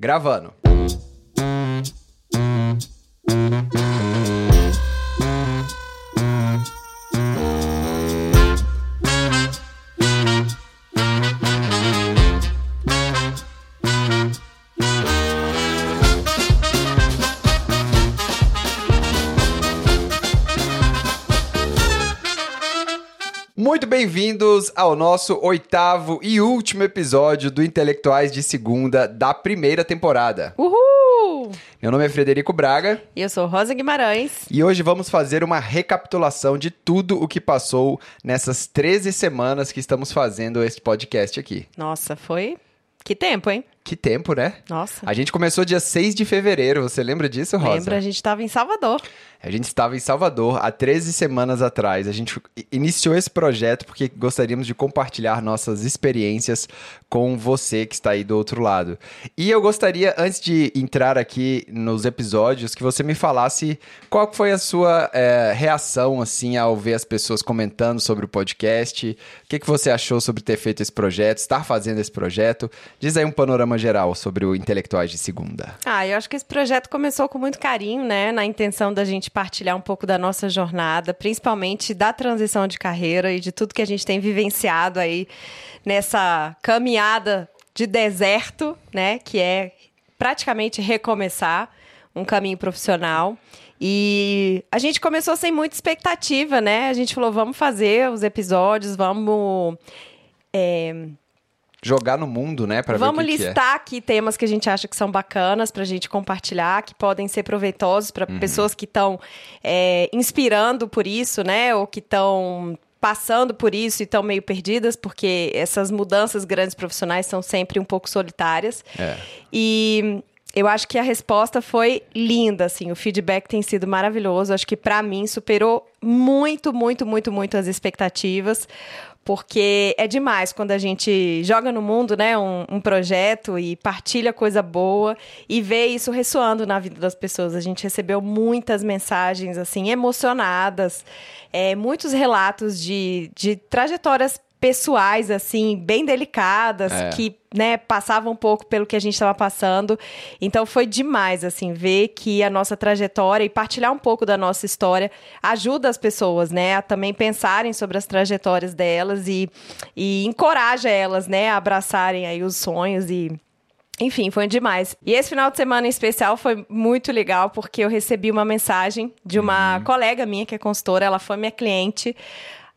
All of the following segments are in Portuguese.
Gravando. Bem-vindos ao nosso oitavo e último episódio do Intelectuais de Segunda da primeira temporada. Uhul! Meu nome é Frederico Braga E eu sou Rosa Guimarães. e hoje vamos fazer uma recapitulação de tudo o que passou nessas 13 semanas que estamos fazendo esse podcast aqui. Nossa, foi. Que tempo, hein? Que tempo, né? Nossa. A gente começou dia 6 de fevereiro, você lembra disso, Rosa? Lembra, a gente tava em Salvador. A gente estava em Salvador há 13 semanas atrás. A gente iniciou esse projeto porque gostaríamos de compartilhar nossas experiências com você que está aí do outro lado. E eu gostaria, antes de entrar aqui nos episódios, que você me falasse qual foi a sua eh, reação assim ao ver as pessoas comentando sobre o podcast. O que, que você achou sobre ter feito esse projeto, estar fazendo esse projeto? Diz aí um panorama geral sobre o Intelectuais de Segunda. Ah, eu acho que esse projeto começou com muito carinho, né? Na intenção da gente partilhar um pouco da nossa jornada, principalmente da transição de carreira e de tudo que a gente tem vivenciado aí nessa caminhada de deserto, né? Que é praticamente recomeçar um caminho profissional. E a gente começou sem muita expectativa, né? A gente falou, vamos fazer os episódios, vamos. é, Jogar no mundo, né? Pra Vamos ver o que que é. listar aqui temas que a gente acha que são bacanas pra gente compartilhar, que podem ser proveitosos para Uhum. pessoas que estão inspirando por isso, né? Ou que estão passando por isso e estão meio perdidas, porque essas mudanças grandes profissionais são sempre um pouco solitárias. É. E eu acho que a resposta foi linda, assim, o feedback tem sido maravilhoso. Acho que pra mim superou muito, muito, muito, muito as expectativas. Porque é demais quando a gente joga no mundo, né, um, um projeto e partilha coisa boa e vê isso ressoando na vida das pessoas. A gente recebeu muitas mensagens, assim, emocionadas, é, muitos relatos de, de trajetórias pessoais, assim, bem delicadas, É. que né, passava um pouco pelo que a gente estava passando. Então foi demais, assim, ver que a nossa trajetória e partilhar um pouco da nossa história ajuda as pessoas, né, a também pensarem sobre as trajetórias delas e, e encoraja elas, né, a abraçarem aí os sonhos e enfim, foi demais. E esse final de semana em especial foi muito legal porque eu recebi uma mensagem de uma colega minha que é consultora, ela foi minha cliente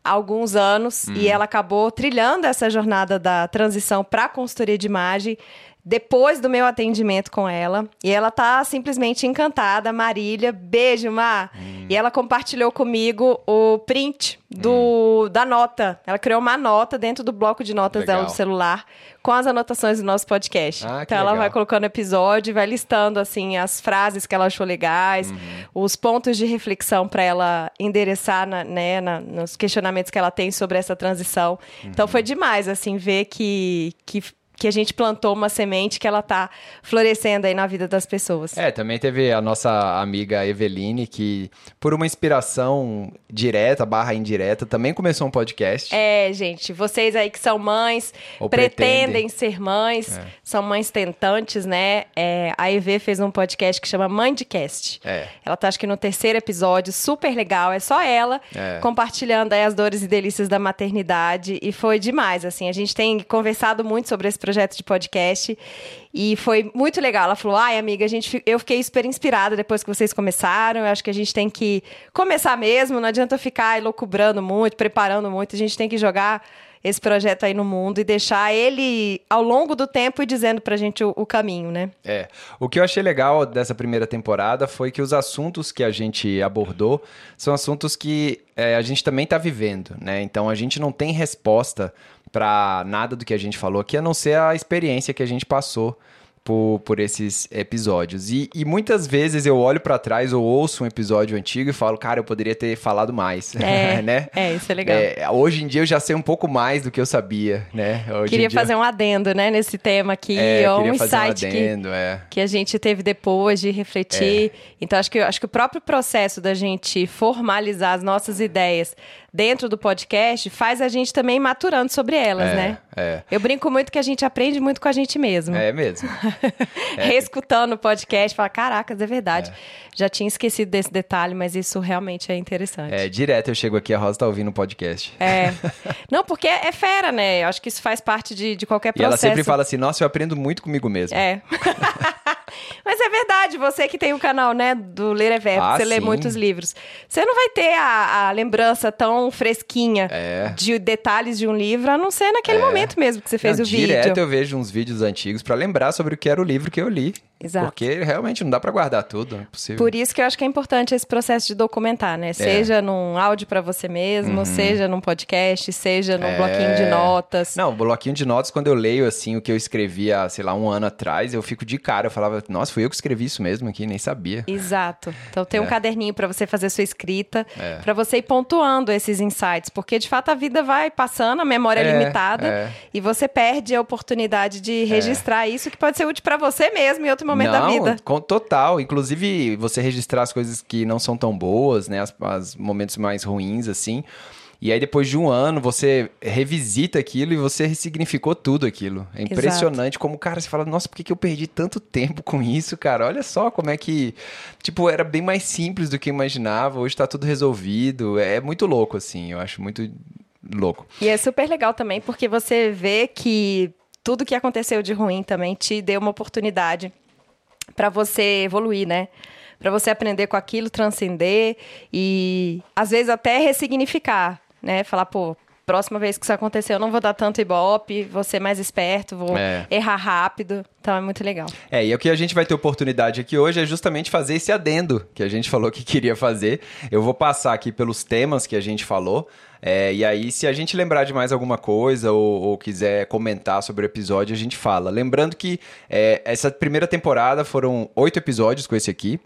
há alguns anos e ela acabou trilhando essa jornada da transição para consultoria de imagem depois do meu atendimento com ela. E ela tá simplesmente encantada. Marília, beijo, Mar. E ela compartilhou comigo o print do, da nota. Ela criou uma nota dentro do bloco de notas dela Legal. do celular com as anotações do nosso podcast. Ah, então ela legal. vai colocando episódio vai listando assim as frases que ela achou legais, Uhum. os pontos de reflexão para ela endereçar na- né, na- nos questionamentos que ela tem sobre essa transição. Então Uhum. foi demais assim ver que, que que a gente plantou uma semente que ela tá florescendo aí na vida das pessoas. É, também teve a nossa amiga Eveline, que por uma inspiração direta, barra indireta, também começou um podcast. É, gente, vocês aí que são mães, Ou pretendem pretendem. ser mães, É. são mães tentantes, né? É, a EV fez um podcast que chama Mindcast. É. Ela tá, acho que no terceiro episódio, super legal. É só ela É. compartilhando aí as dores e delícias da maternidade. E foi demais, assim. A gente tem conversado muito sobre esse projeto de podcast. E foi muito legal. Ela falou: ai, amiga, a gente, eu fiquei super inspirada depois que vocês começaram. Eu acho que a gente tem que começar mesmo. Não adianta ficar elocubrando muito, preparando muito. A gente tem que jogar esse projeto aí no mundo e deixar ele ao longo do tempo e dizendo pra gente o, o caminho, né? É. O que eu achei legal dessa primeira temporada foi que os assuntos que a gente abordou são assuntos que é, a gente também está vivendo, né? Então a gente não tem resposta para nada do que a gente falou aqui, a não ser a experiência que a gente passou por, por esses episódios. E, e muitas vezes eu olho para trás ou ouço um episódio antigo e falo, cara, eu poderia ter falado mais, É, né? é, isso é legal. É, hoje em dia eu já sei um pouco mais do que eu sabia, né? Hoje Queria dia, fazer um adendo, né, nesse tema aqui, é, ou um fazer um insight que, adendo, é. que a gente teve depois de refletir. Então, acho que, acho que o próprio processo da gente formalizar as nossas ideias dentro do podcast faz a gente também maturando sobre elas, É, né? é. Eu brinco muito que a gente aprende muito com a gente mesmo. É mesmo. Reescutando o podcast, fala, caracas, é verdade. Já tinha esquecido desse detalhe, mas isso realmente é interessante. É, direto eu chego aqui, a Rosa tá ouvindo o podcast. É. Não, porque é fera, né? Eu acho que isso faz parte de, de qualquer E processo. ela sempre fala assim, nossa, eu aprendo muito comigo mesmo. É. Mas é verdade, você que tem o canal, né, do Ler é Verbo, Ah, você lê sim. muitos livros. Você não vai ter a, a lembrança tão fresquinha É. de detalhes de um livro, a não ser naquele momento mesmo que você fez Não, o direto vídeo. eu vejo uns vídeos antigos pra lembrar sobre o que era o livro que eu li. Exato. Porque realmente não dá pra guardar tudo, não é possível. Por isso que eu acho que é importante esse processo de documentar, É. né? Seja num áudio pra você mesmo, seja num podcast, seja num Uhum. É. bloquinho de notas. Não, bloquinho de notas, quando eu leio, assim, o que eu escrevi há, sei lá, um ano atrás, eu fico de cara. Eu falava, nossa, fui eu que escrevi isso mesmo aqui, nem sabia. Exato. Então tem um É. caderninho pra você fazer sua escrita, É. pra você ir pontuando esses insights, porque de fato a vida vai passando, a memória é, É, limitada é. e você perde a oportunidade de registrar isso que pode ser útil pra você mesmo em outro momento não, da vida. com total. Inclusive, você registrar as coisas que não são tão boas, né? As, as momentos mais ruins, assim. E aí, depois de um ano, você revisita aquilo e você ressignificou tudo aquilo. É impressionante como, cara, você fala, nossa, por que, que eu perdi tanto tempo com isso, cara? Olha só como é que. Tipo, era bem mais simples do que eu imaginava. Hoje tá tudo resolvido. É muito louco, assim. Eu acho muito louco. E é super legal também porque você vê que tudo que aconteceu de ruim também te deu uma oportunidade pra você evoluir, né? Pra você aprender com aquilo, transcender e às vezes até ressignificar, né? Falar, pô, próxima vez que isso acontecer eu não vou dar tanto ibope, vou ser mais esperto, vou É. errar rápido. Então é muito legal. É, e o que a gente vai ter oportunidade aqui hoje é justamente fazer esse adendo que a gente falou que queria fazer. Eu vou passar aqui pelos temas que a gente falou. é, e aí, se a gente lembrar de mais alguma coisa ou, ou quiser comentar sobre o episódio, a gente fala. Lembrando que é, essa primeira temporada foram oito episódios com esse aqui.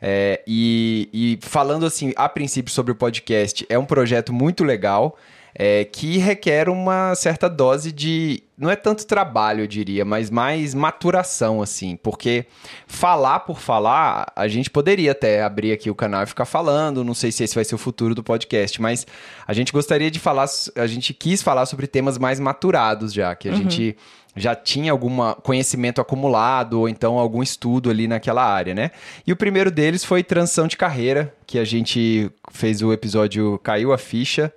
É, e, e falando assim, a princípio sobre o podcast, é um projeto muito legal. É, que requer uma certa dose de. Não é tanto trabalho, eu diria, mas mais maturação, assim. Porque falar por falar, a gente poderia até abrir aqui o canal e ficar falando. Não sei se esse vai ser o futuro do podcast, mas a gente gostaria de falar. A gente quis falar sobre temas mais maturados já, que a gente já tinha algum conhecimento acumulado ou então algum estudo ali naquela área, né? E o primeiro deles foi transição de carreira, que a gente fez o episódio Caiu a Ficha,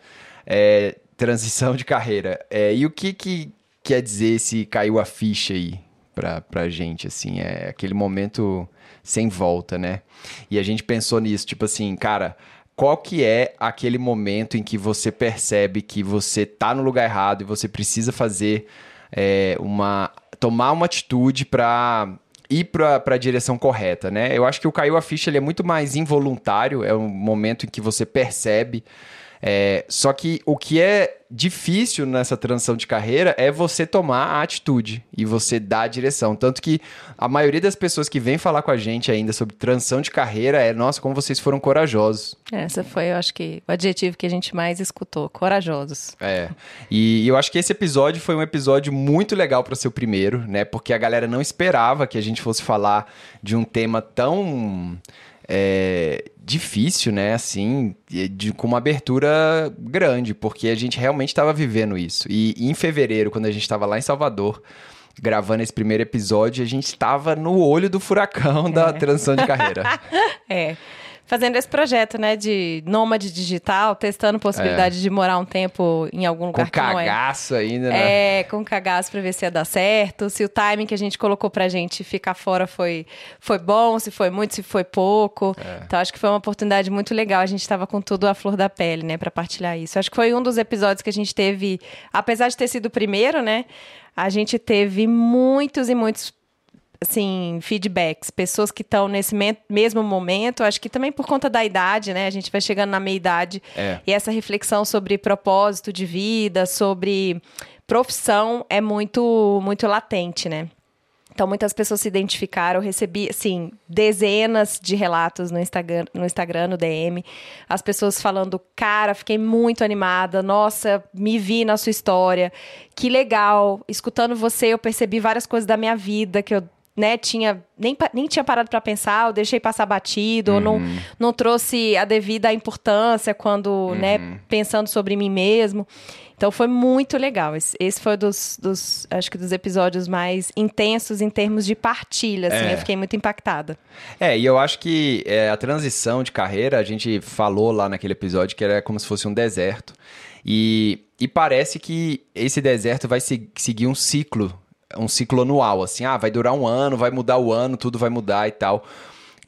é, transição de carreira. É, e o que, que quer dizer esse caiu a ficha aí pra, pra gente, assim? É aquele momento sem volta, né? E a gente pensou nisso, tipo assim, cara qual que é aquele momento em que você percebe que você tá no lugar errado e você precisa fazer é, uma tomar uma atitude para ir para a direção correta, né? Eu acho que o caiu a ficha ele é muito mais involuntário, é um momento em que você percebe. É, só que o que é difícil nessa transição de carreira é você tomar a atitude e você dar a direção. Tanto que a maioria das pessoas que vem falar com a gente ainda sobre transição de carreira é, nossa, como vocês foram corajosos. Essa foi, eu acho que, o adjetivo que a gente mais escutou. Corajosos. É. E eu acho que esse episódio foi um episódio muito legal para ser o primeiro, né? Porque a galera não esperava que a gente fosse falar de um tema tão é, difícil, né? Assim, de, com uma abertura grande, porque a gente realmente estava vivendo isso. E, em fevereiro, quando a gente estava lá em Salvador. Gravando esse primeiro episódio, a gente estava no olho do furacão da transição de carreira. É. Fazendo esse projeto, né, de nômade digital, testando possibilidade de morar um tempo em algum Com lugar que não é. cagaço ainda, né? É, com cagaço pra ver se ia dar certo, se o timing que a gente colocou pra gente ficar fora foi, foi bom, se foi muito, se foi pouco. Então acho que foi uma oportunidade muito legal. A gente tava com tudo à flor da pele, né, pra partilhar isso. Acho que foi um dos episódios que a gente teve, apesar de ter sido o primeiro, né, a gente teve muitos e muitos assim, feedbacks, pessoas que estão nesse me- mesmo momento, acho que também por conta da idade, né? A gente vai chegando na meia idade É. e essa reflexão sobre propósito de vida, sobre profissão é muito muito latente, né? Então, muitas pessoas se identificaram. Eu recebi, assim, dezenas de relatos no Instagram, no Instagram, no DM. As pessoas falando, cara, fiquei muito animada. Nossa, me vi na sua história. Que legal. Escutando você, eu percebi várias coisas da minha vida que eu né, tinha nem, nem tinha parado para pensar, ou deixei passar batido, uhum. ou não, não trouxe a devida importância quando, né, uhum. né, pensando sobre mim mesmo. Então foi muito legal. Esse, esse foi dos, dos, acho que dos episódios mais intensos em termos de partilha, assim, é. eu fiquei muito impactada. É, e eu acho que é, a transição de carreira, a gente falou lá naquele episódio que era como se fosse um deserto. E, e parece que esse deserto vai se, seguir um ciclo um ciclo anual, assim, ah, vai durar um ano, vai mudar o ano, tudo vai mudar e tal.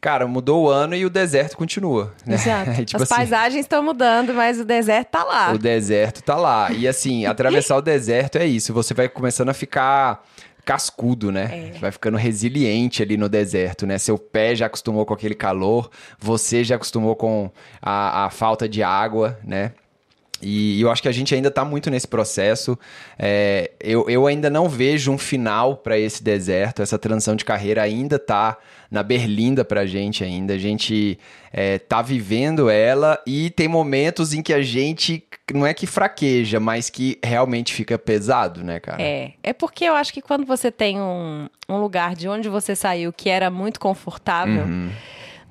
Cara, mudou o ano e o deserto continua. Né? Exato. tipo As assim, paisagens estão mudando, mas o deserto tá lá. O deserto tá lá. E assim, atravessar o deserto é isso. Você vai começando a ficar cascudo, né? É. Vai ficando resiliente ali no deserto, né? Seu pé já acostumou com aquele calor, você já acostumou com a, a falta de água, né? E eu acho que a gente ainda está muito nesse processo. É, eu, eu ainda não vejo um final para esse deserto. Essa transição de carreira ainda está na berlinda para a gente ainda. A gente é, tá vivendo ela e tem momentos em que a gente não é que fraqueja, mas que realmente fica pesado, né, cara? É. É porque eu acho que quando você tem um, um lugar de onde você saiu que era muito confortável. Uhum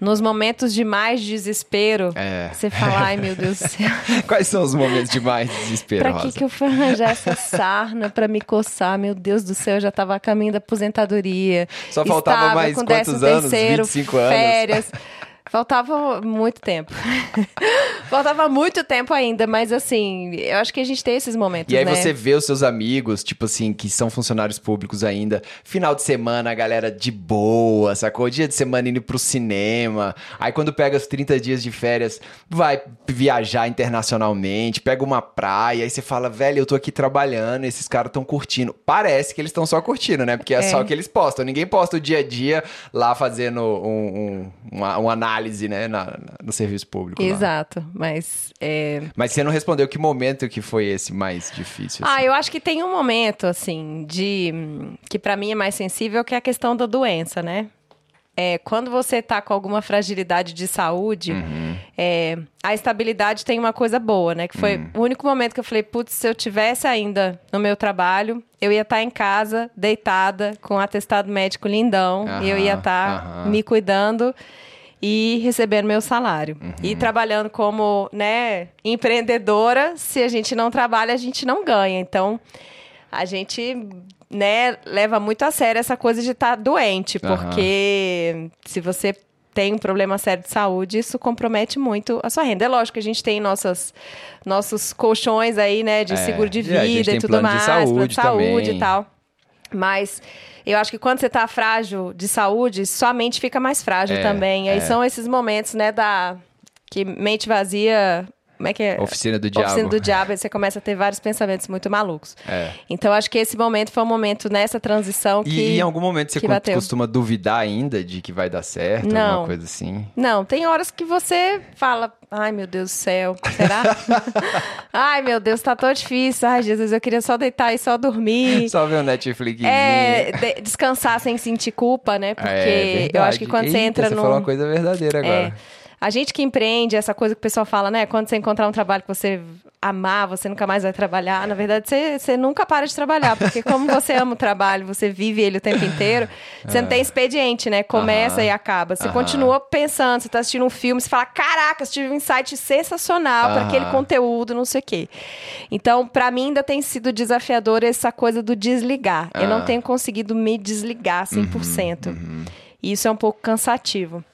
nos momentos de mais desespero, é. você fala, ai meu Deus do céu. Quais são os momentos de mais desespero, Pra que, que eu fui arranjar essa sarna pra me coçar? Meu Deus do céu, eu já tava a caminho da aposentadoria. Só faltava Estava mais com quantos anos? Terceiro, 25 anos? Férias. Faltava muito tempo. Faltava muito tempo ainda, mas assim, eu acho que a gente tem esses momentos. E aí né? você vê os seus amigos, tipo assim, que são funcionários públicos ainda, final de semana, a galera de boa, sacou? Dia de semana indo pro cinema. Aí quando pega os 30 dias de férias, vai viajar internacionalmente, pega uma praia, aí você fala, velho, eu tô aqui trabalhando, esses caras estão curtindo. Parece que eles estão só curtindo, né? Porque é, é, só o que eles postam. Ninguém posta o dia a dia lá fazendo um, um, uma, uma análise análise, né, na, na, no serviço público. Exato, lá. mas... É... Mas você não respondeu que momento que foi esse mais difícil? Assim? Ah, eu acho que tem um momento, assim, de... que para mim é mais sensível, que é a questão da doença, né? É, quando você está com alguma fragilidade de saúde, uhum. é, a estabilidade tem uma coisa boa, né? Que foi uhum. o único momento que eu falei, putz, se eu tivesse ainda no meu trabalho, eu ia estar tá em casa, deitada, com um atestado médico lindão, uhum. e eu ia estar tá me cuidando e recebendo meu salário. Uhum. E trabalhando como, né, empreendedora, se a gente não trabalha, a gente não ganha. Então, a gente, né, leva muito a sério essa coisa de estar tá doente, porque uhum. se você tem um problema sério de saúde, isso compromete muito a sua renda. É lógico que a gente tem nossas, nossos colchões aí, né, de é, seguro de vida e, e tudo mais, de saúde, de saúde e tal. Mas eu acho que quando você está frágil de saúde, sua mente fica mais frágil é, também. Aí é. são esses momentos, né, da que mente vazia como é que é? Oficina do Diabo. Oficina do Diabo, e você começa a ter vários pensamentos muito malucos. É. Então, acho que esse momento foi um momento nessa transição que. E em algum momento você costuma duvidar ainda de que vai dar certo, Não. alguma coisa assim? Não, tem horas que você fala, ai meu Deus do céu, será? ai meu Deus, tá tão difícil. Ai, Jesus, eu queria só deitar e só dormir. Só ver o Netflix. É, de descansar sem sentir culpa, né? Porque é, eu acho que quando Eita, você entra no. Você falou uma coisa verdadeira agora. É, a gente que empreende, essa coisa que o pessoal fala, né? Quando você encontrar um trabalho que você amar, você nunca mais vai trabalhar. Na verdade, você, você nunca para de trabalhar, porque como você ama o trabalho, você vive ele o tempo inteiro, você não tem expediente, né? Começa e acaba. Você continua pensando, você está assistindo um filme, você fala, caraca, tive um insight sensacional para aquele conteúdo, não sei o quê. Então, para mim, ainda tem sido desafiador essa coisa do desligar. Eu não tenho conseguido me desligar 100%. Uhum, uhum. E isso é um pouco cansativo.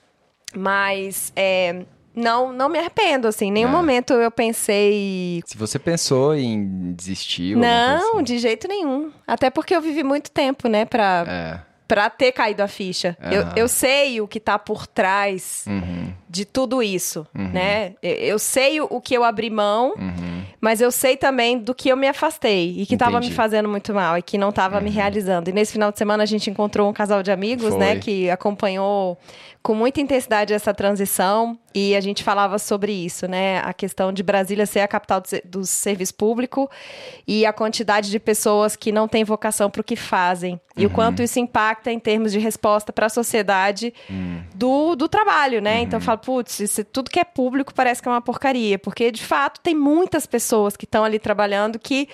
Mas é, não, não me arrependo, assim. Em nenhum é. momento eu pensei. Se você pensou em desistir. Não, assim. de jeito nenhum. Até porque eu vivi muito tempo, né, pra. É para ter caído a ficha. Uhum. Eu, eu sei o que está por trás uhum. de tudo isso, uhum. né? Eu sei o que eu abri mão, uhum. mas eu sei também do que eu me afastei e que estava me fazendo muito mal e que não estava me uhum. realizando. E nesse final de semana a gente encontrou um casal de amigos, né, Foi. né, que acompanhou com muita intensidade essa transição e a gente falava sobre isso, né? A questão de Brasília ser a capital do, do serviço público e a quantidade de pessoas que não têm vocação para o que fazem e o uhum. quanto isso impacta em termos de resposta para a sociedade uhum. do, do trabalho, né? Uhum. Então eu falo, putz, tudo que é público parece que é uma porcaria, porque de fato tem muitas pessoas que estão ali trabalhando que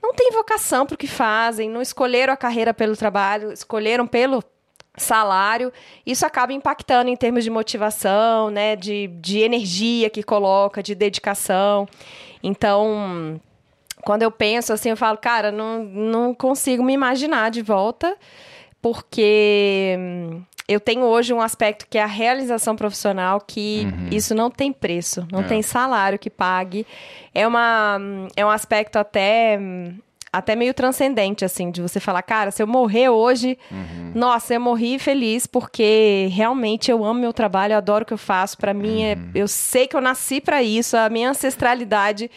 não têm vocação para o que fazem, não escolheram a carreira pelo trabalho, escolheram pelo salário, isso acaba impactando em termos de motivação, né, de, de energia que coloca, de dedicação. Então, quando eu penso assim, eu falo, cara, não, não consigo me imaginar de volta, porque eu tenho hoje um aspecto que é a realização profissional, que uhum. isso não tem preço, não é. tem salário que pague. É, uma, é um aspecto até até meio transcendente, assim, de você falar, cara, se eu morrer hoje, uhum. nossa, eu morri feliz porque realmente eu amo meu trabalho, eu adoro o que eu faço. Para mim, é, uhum. é, eu sei que eu nasci para isso, a minha ancestralidade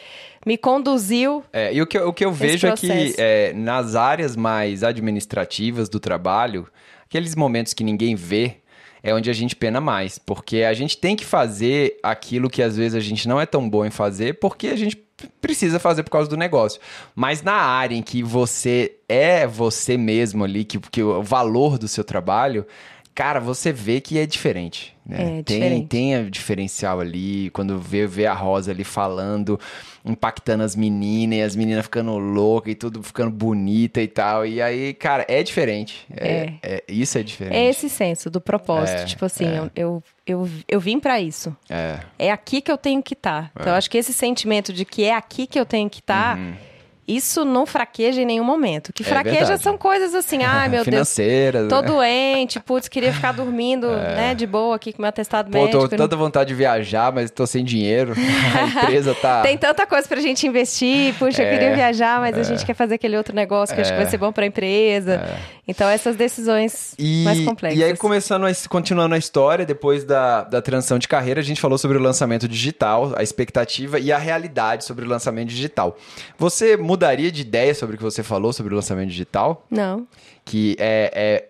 me conduziu. É, e o que, o que eu vejo processo. é que é, nas áreas mais administrativas do trabalho, aqueles momentos que ninguém vê, é onde a gente pena mais, porque a gente tem que fazer aquilo que às vezes a gente não é tão bom em fazer, porque a gente precisa fazer por causa do negócio. Mas na área em que você é você mesmo ali, que, que o valor do seu trabalho, cara, você vê que é diferente. Né? É, tem, diferente. tem a diferencial ali, quando vê, vê a Rosa ali falando, impactando as meninas, e as meninas ficando loucas e tudo ficando bonita e tal. E aí, cara, é diferente. É, é. é isso é diferente. É esse senso do propósito. É, tipo assim, é. eu, eu, eu vim para isso. É. É aqui que eu tenho que estar. Tá. Então, eu acho que esse sentimento de que é aqui que eu tenho que estar. Tá, uhum isso não fraqueja em nenhum momento. Que é fraqueja verdade. são coisas assim, ai meu Financeiras, Deus, tô né? doente, putz, queria ficar dormindo, é. né, de boa aqui com meu atestado Pô, médico. Tô com tanta vontade de viajar, mas tô sem dinheiro. A empresa tá... Tem tanta coisa pra gente investir, puxa, é. eu queria viajar, mas é. a gente quer fazer aquele outro negócio que acho que vai é. ser bom pra empresa. É. Então, essas decisões e, mais complexas. E aí, começando a, continuando a história, depois da, da transição de carreira, a gente falou sobre o lançamento digital, a expectativa e a realidade sobre o lançamento digital. Você mudaria de ideia sobre o que você falou sobre o lançamento digital? Não. Que é,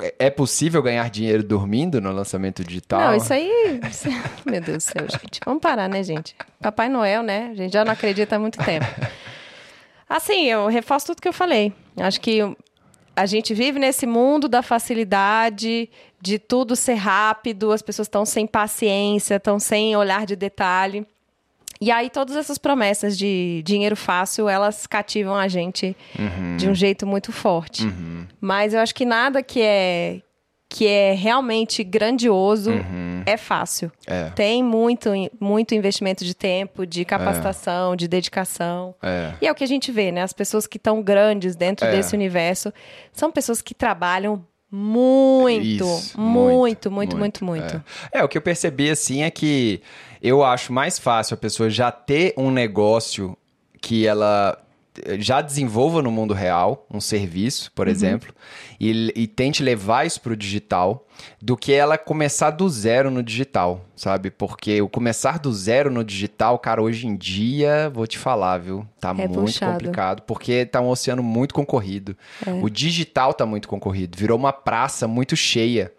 é, é possível ganhar dinheiro dormindo no lançamento digital? Não, isso aí. Meu Deus do céu, gente. Vamos parar, né, gente? Papai Noel, né? A gente já não acredita há muito tempo. Assim, eu reforço tudo que eu falei. Acho que a gente vive nesse mundo da facilidade, de tudo ser rápido, as pessoas estão sem paciência, estão sem olhar de detalhe. E aí todas essas promessas de dinheiro fácil, elas cativam a gente uhum. de um jeito muito forte. Uhum. Mas eu acho que nada que é que é realmente grandioso uhum. é fácil. É. Tem muito, muito investimento de tempo, de capacitação, é. de dedicação. É. E é o que a gente vê, né? As pessoas que estão grandes dentro é. desse universo são pessoas que trabalham muito, Isso, muito, muito, muito, muito, muito. É. é, o que eu percebi assim é que eu acho mais fácil a pessoa já ter um negócio que ela já desenvolva no mundo real um serviço, por uhum. exemplo, e, e, tente levar isso para o digital, do que ela começar do zero no digital, sabe? Porque o começar do zero no digital, cara, hoje em dia, vou te falar, viu? Tá é muito puxado. complicado, porque tá um oceano muito concorrido. É. O digital tá muito concorrido, virou uma praça muito cheia.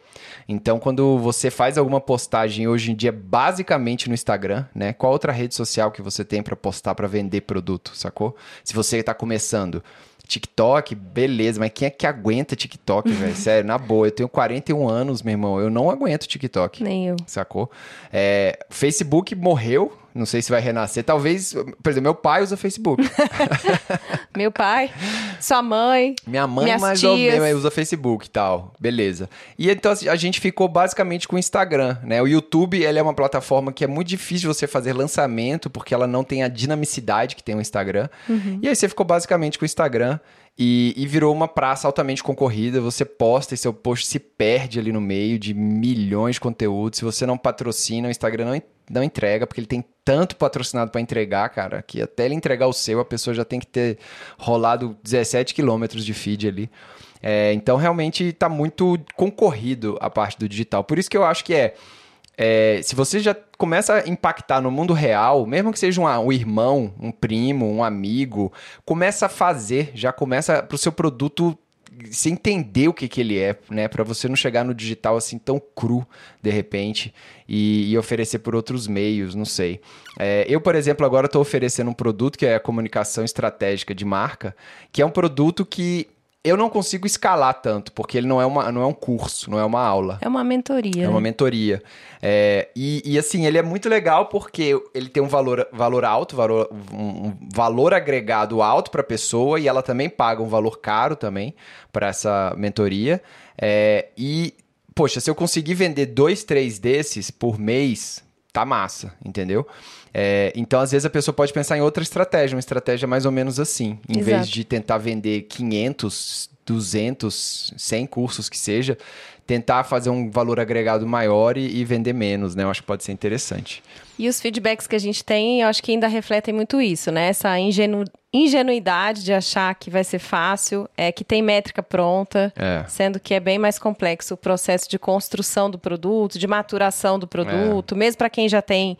Então, quando você faz alguma postagem hoje em dia, basicamente no Instagram, né? Qual outra rede social que você tem para postar para vender produto, sacou? Se você está começando. TikTok, beleza, mas quem é que aguenta TikTok, velho? Sério, na boa. Eu tenho 41 anos, meu irmão. Eu não aguento TikTok. Nem eu. Sacou? É, Facebook morreu, não sei se vai renascer. Talvez, por exemplo, meu pai usa Facebook. meu pai, sua mãe. Minha mãe mais tias. ou menos usa Facebook e tal. Beleza. E então a gente ficou basicamente com o Instagram, né? O YouTube, ele é uma plataforma que é muito difícil você fazer lançamento porque ela não tem a dinamicidade que tem o Instagram. Uhum. E aí você ficou basicamente com o Instagram. E, e, virou uma praça altamente concorrida. Você posta e seu post se perde ali no meio de milhões de conteúdos. Se você não patrocina, o Instagram não, não entrega, porque ele tem tanto patrocinado para entregar, cara, que até ele entregar o seu, a pessoa já tem que ter rolado 17 quilômetros de feed ali. É, então, realmente, está muito concorrido a parte do digital. Por isso que eu acho que é é, se você já começa a impactar no mundo real, mesmo que seja um, um, irmão, um primo, um amigo, começa a fazer, já começa para o seu produto se entender o que, que ele é, né? Para você não chegar no digital assim tão cru de repente e, e oferecer por outros meios, não sei. É, eu, por exemplo, agora estou oferecendo um produto que é a comunicação estratégica de marca, que é um produto que eu não consigo escalar tanto, porque ele não é, uma, não é um curso, não é uma aula. É uma mentoria. É uma né? mentoria. É, e, e, assim, ele é muito legal porque ele tem um valor, valor alto, valor, um valor agregado alto para a pessoa e ela também paga um valor caro também para essa mentoria. É, e, poxa, se eu conseguir vender dois, três desses por mês, tá massa, entendeu? É, então, às vezes, a pessoa pode pensar em outra estratégia, uma estratégia mais ou menos assim. Em Exato. vez de tentar vender 500, 200, 100 cursos que seja, tentar fazer um valor agregado maior e, e, vender menos, né? Eu acho que pode ser interessante. E os feedbacks que a gente tem, eu acho que ainda refletem muito isso, né? Essa ingenu ingenuidade de achar que vai ser fácil, é que tem métrica pronta, é. sendo que é bem mais complexo o processo de construção do produto, de maturação do produto, é. mesmo para quem já tem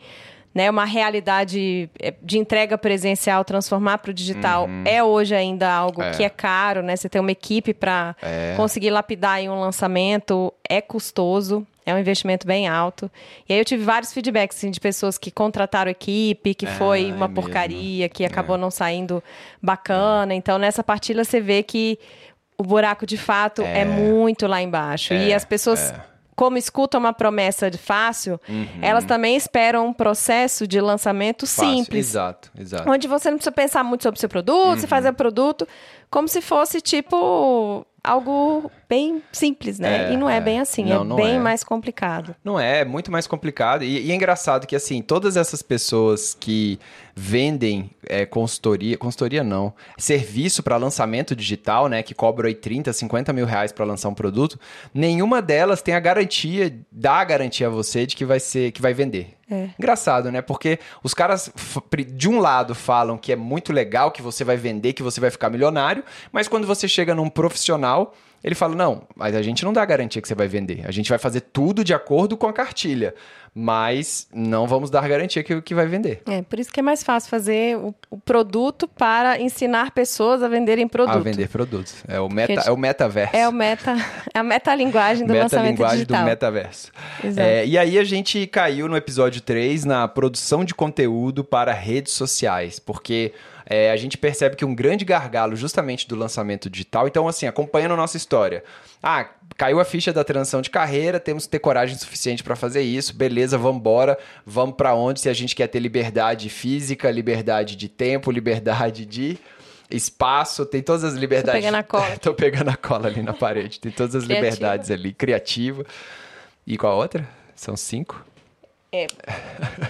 né, uma realidade é, de entrega presencial, transformar para o digital uhum. é hoje ainda algo é. que é caro, né? Você tem uma equipe para é. conseguir lapidar em um lançamento é custoso. É um investimento bem alto. E aí eu tive vários feedbacks assim, de pessoas que contrataram equipe, que foi uma porcaria, mesmo. que acabou É. não saindo bacana. Então, nessa partilha você vê que o buraco de fato é, muito lá embaixo. e É, as pessoas é. Como escutam uma promessa de fácil, elas também esperam um processo de lançamento Fácil. simples. Exato, exato. Onde você não precisa pensar muito sobre o seu produto, você faz o produto como se fosse tipo algo bem simples, né? É, e não é, é. bem assim, Não, é não bem é. mais complicado. Não é, é muito mais complicado. E, e é engraçado que, assim, todas essas pessoas que vendem é, consultoria, consultoria não, serviço para lançamento digital, né, que cobram aí 30, 50 mil reais para lançar um produto, nenhuma delas tem a garantia, dá a garantia a você de que vai ser, que vai vender. É. Engraçado, né? Porque os caras, de um lado, falam que é muito legal, que você vai vender, que você vai ficar milionário, mas quando você chega num profissional, ele fala: não, mas a gente não dá garantia que você vai vender. A gente vai fazer tudo de acordo com a cartilha, mas não vamos dar garantia que, que vai vender. É, por isso que é mais fácil fazer o, o produto para ensinar pessoas a venderem produto. A vender produtos. É o, meta, Porque é o metaverso. É o meta, é a metalinguagem do lançamento Metalinguagem digital. do metaverso. Exato. É, e aí a gente caiu no episódio 3 na produção de conteúdo para redes sociais, porque é, a gente percebe que um grande gargalo justamente do lançamento digital, então assim, acompanhando a nossa história. Ah, caiu a ficha da transição de carreira, temos que ter coragem suficiente para fazer isso, beleza, vamos embora, vamos para onde se a gente quer ter liberdade física, liberdade de tempo, liberdade de espaço, tem todas as liberdades. pegando a cola. Tô pegando a cola ali na parede, tem todas as Criativa. liberdades ali, criativa. E qual a outra? São cinco? É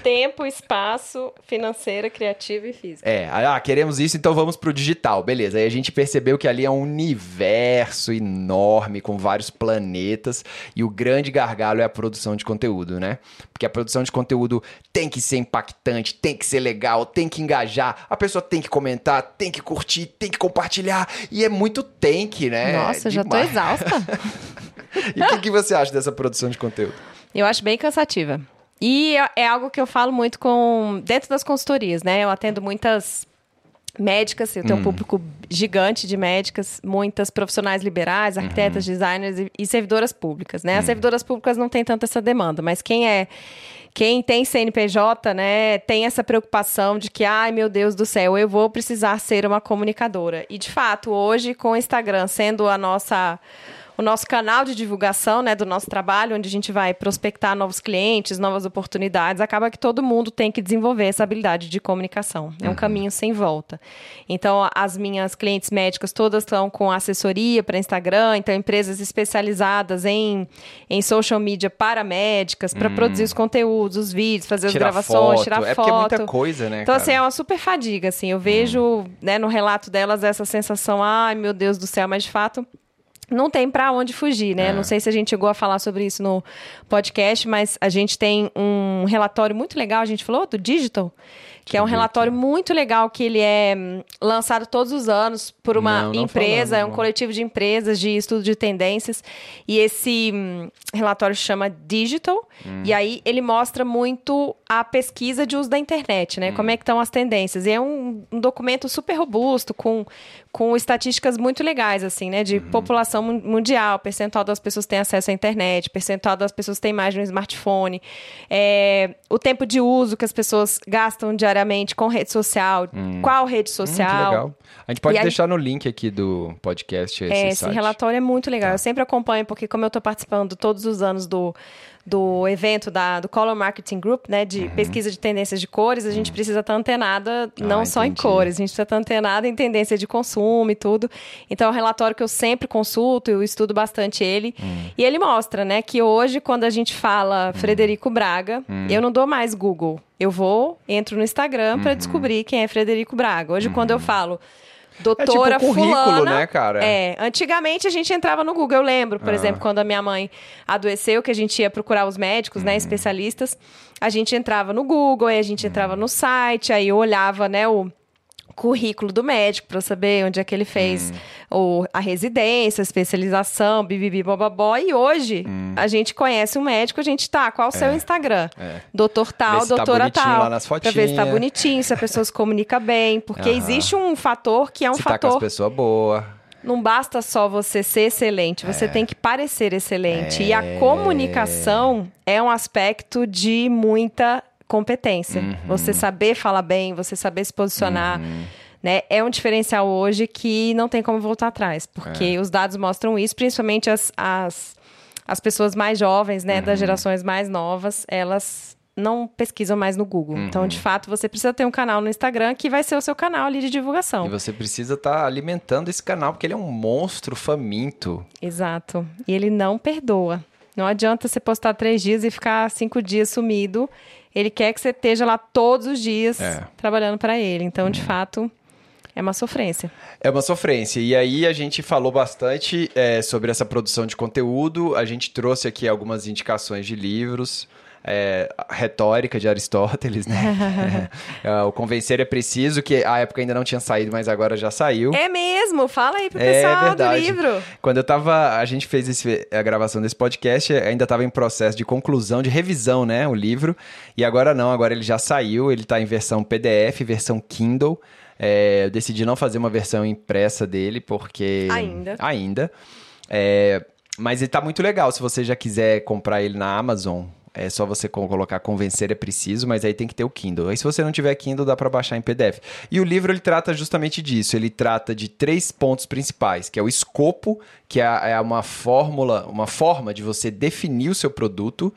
tempo, espaço, financeira, criativa e física. É, ah, queremos isso, então vamos pro digital. Beleza. Aí a gente percebeu que ali é um universo enorme com vários planetas e o grande gargalo é a produção de conteúdo, né? Porque a produção de conteúdo tem que ser impactante, tem que ser legal, tem que engajar, a pessoa tem que comentar, tem que curtir, tem que compartilhar e é muito tem que, né? Nossa, já tô exausta. E o que, que você acha dessa produção de conteúdo? Eu acho bem cansativa. E é- é algo que eu falo muito com dentro das consultorias, né? Eu atendo muitas médicas, eu tenho Hum. um público gigante de médicas, muitas profissionais liberais, Uhum. arquitetas, designers e, e servidoras públicas, né? As servidoras públicas não têm tanto essa demanda, mas quem é quem tem CNPJ, né, tem essa preocupação de que, ai meu Deus do céu, eu vou precisar ser uma comunicadora. E de fato, hoje com o Instagram sendo a nossa o nosso canal de divulgação, né, do nosso trabalho, onde a gente vai prospectar novos clientes, novas oportunidades, acaba que todo mundo tem que desenvolver essa habilidade de comunicação. É um caminho sem volta. Então, as minhas clientes médicas todas estão com assessoria para Instagram, então empresas especializadas em, em social media para médicas, para produzir os conteúdos, os vídeos, fazer Tirar as gravações, foto. tirar É foto. porque é muita coisa, né, Então, cara? assim, é uma super fadiga, assim. Eu vejo, né, no relato delas essa sensação, ai, meu Deus do céu, mas de fato não tem pra onde fugir, né? É. Não sei se a gente chegou a falar sobre isso no podcast, mas a gente tem um relatório muito legal, a gente falou do Digital, que é um ver relatório muito legal que ele é hum, lançado todos os anos por uma Não, não empresa, falamos, é um coletivo de empresas de estudo de tendências, e esse hum, relatório chama Digital, Hum. e aí ele mostra muito a pesquisa de uso da internet, Hum. né? Como é que estão as tendências. E é um, um documento super robusto, com, com estatísticas muito legais, assim, né? De Uhum. população mun- mundial, percentual das pessoas que têm acesso à internet, percentual das pessoas que têm mais de um smartphone, é, o tempo de uso que as pessoas gastam diariamente com rede social, qual rede Hum, social. legal. A gente pode E deixar no link aqui do podcast esse, É, esse relatório é muito legal. Tá. Eu sempre acompanho, porque como eu estou participando todos os anos do, do evento da, do Color Marketing Group, né, de pesquisa de tendências de cores, a gente precisa estar antenada não Uhum. Ah, só em entendi. cores, a gente precisa estar antenada em tendência de consumo e tudo. Então é um relatório que eu sempre consulto, eu estudo bastante ele. Hum. E ele mostra, né, que hoje, quando a gente fala Frederico Braga, Hum. eu não dou mais Google. Eu vou, entro no Instagram Uhum. para descobrir quem é Frederico Braga. Hoje, quando eu falo É doutora tipo currículo, fulana, né, cara? é, antigamente a gente entrava no Google. Eu lembro, por Ah. exemplo, quando a minha mãe adoeceu, que a gente ia procurar os médicos, Uhum. né, especialistas, a gente entrava no Google, aí a gente entrava Uhum. no site, aí olhava, né, o currículo do médico para saber onde é que ele fez Hum. o, a residência, a especialização, bibibi, bobobó. E hoje Hum. a gente conhece um médico, a gente tá, qual o seu Instagram? É. Doutor tal, tá doutora bonitinho tal. lá nas pra ver se tá bonitinho, se a pessoa se comunica bem. Porque Aham. existe um fator que é um Se tá com fator as pessoas boas. não basta só você ser excelente, você tem que parecer excelente. E a É. comunicação é um aspecto de muita competência. Uhum. Você saber falar bem, você saber se posicionar. Né? É um diferencial hoje que não tem como voltar atrás, porque É. os dados mostram isso, principalmente as, as, as pessoas mais jovens, né, Uhum. das gerações mais novas, elas não pesquisam mais no Google. Uhum. Então, de fato, você precisa ter um canal no Instagram que vai ser o seu canal ali de divulgação. E você precisa estar alimentando esse canal, porque ele é um monstro faminto. Exato. E ele não perdoa. Não adianta você postar três dias e ficar cinco dias sumido. Ele quer que você esteja lá todos os dias É. trabalhando para ele. Então, de fato, é uma sofrência. É uma sofrência. E aí a gente falou bastante é, sobre essa produção de conteúdo. A gente trouxe aqui algumas indicações de livros. É, retórica de Aristóteles, né? É, o Convencer é Preciso, que a época ainda não tinha saído, mas agora já saiu. É mesmo? Fala aí pro É pessoal verdade. do livro. Quando eu tava. A gente fez esse- a gravação desse podcast, ainda tava em processo de conclusão, de revisão, né? O livro. E agora não, agora ele já saiu, ele tá em versão PDF, versão Kindle. É, eu decidi não fazer uma versão impressa dele, porque. Ainda. Ainda. É, mas ele tá muito legal. Se você já quiser comprar ele na Amazon, é só você co- colocar convencer é preciso, mas aí tem que ter o Kindle. Aí se você não tiver Kindle, dá para baixar em PDF. E o livro ele trata justamente disso. Ele trata de três pontos principais, que é o escopo, que é, é uma fórmula, uma forma de você definir o seu produto,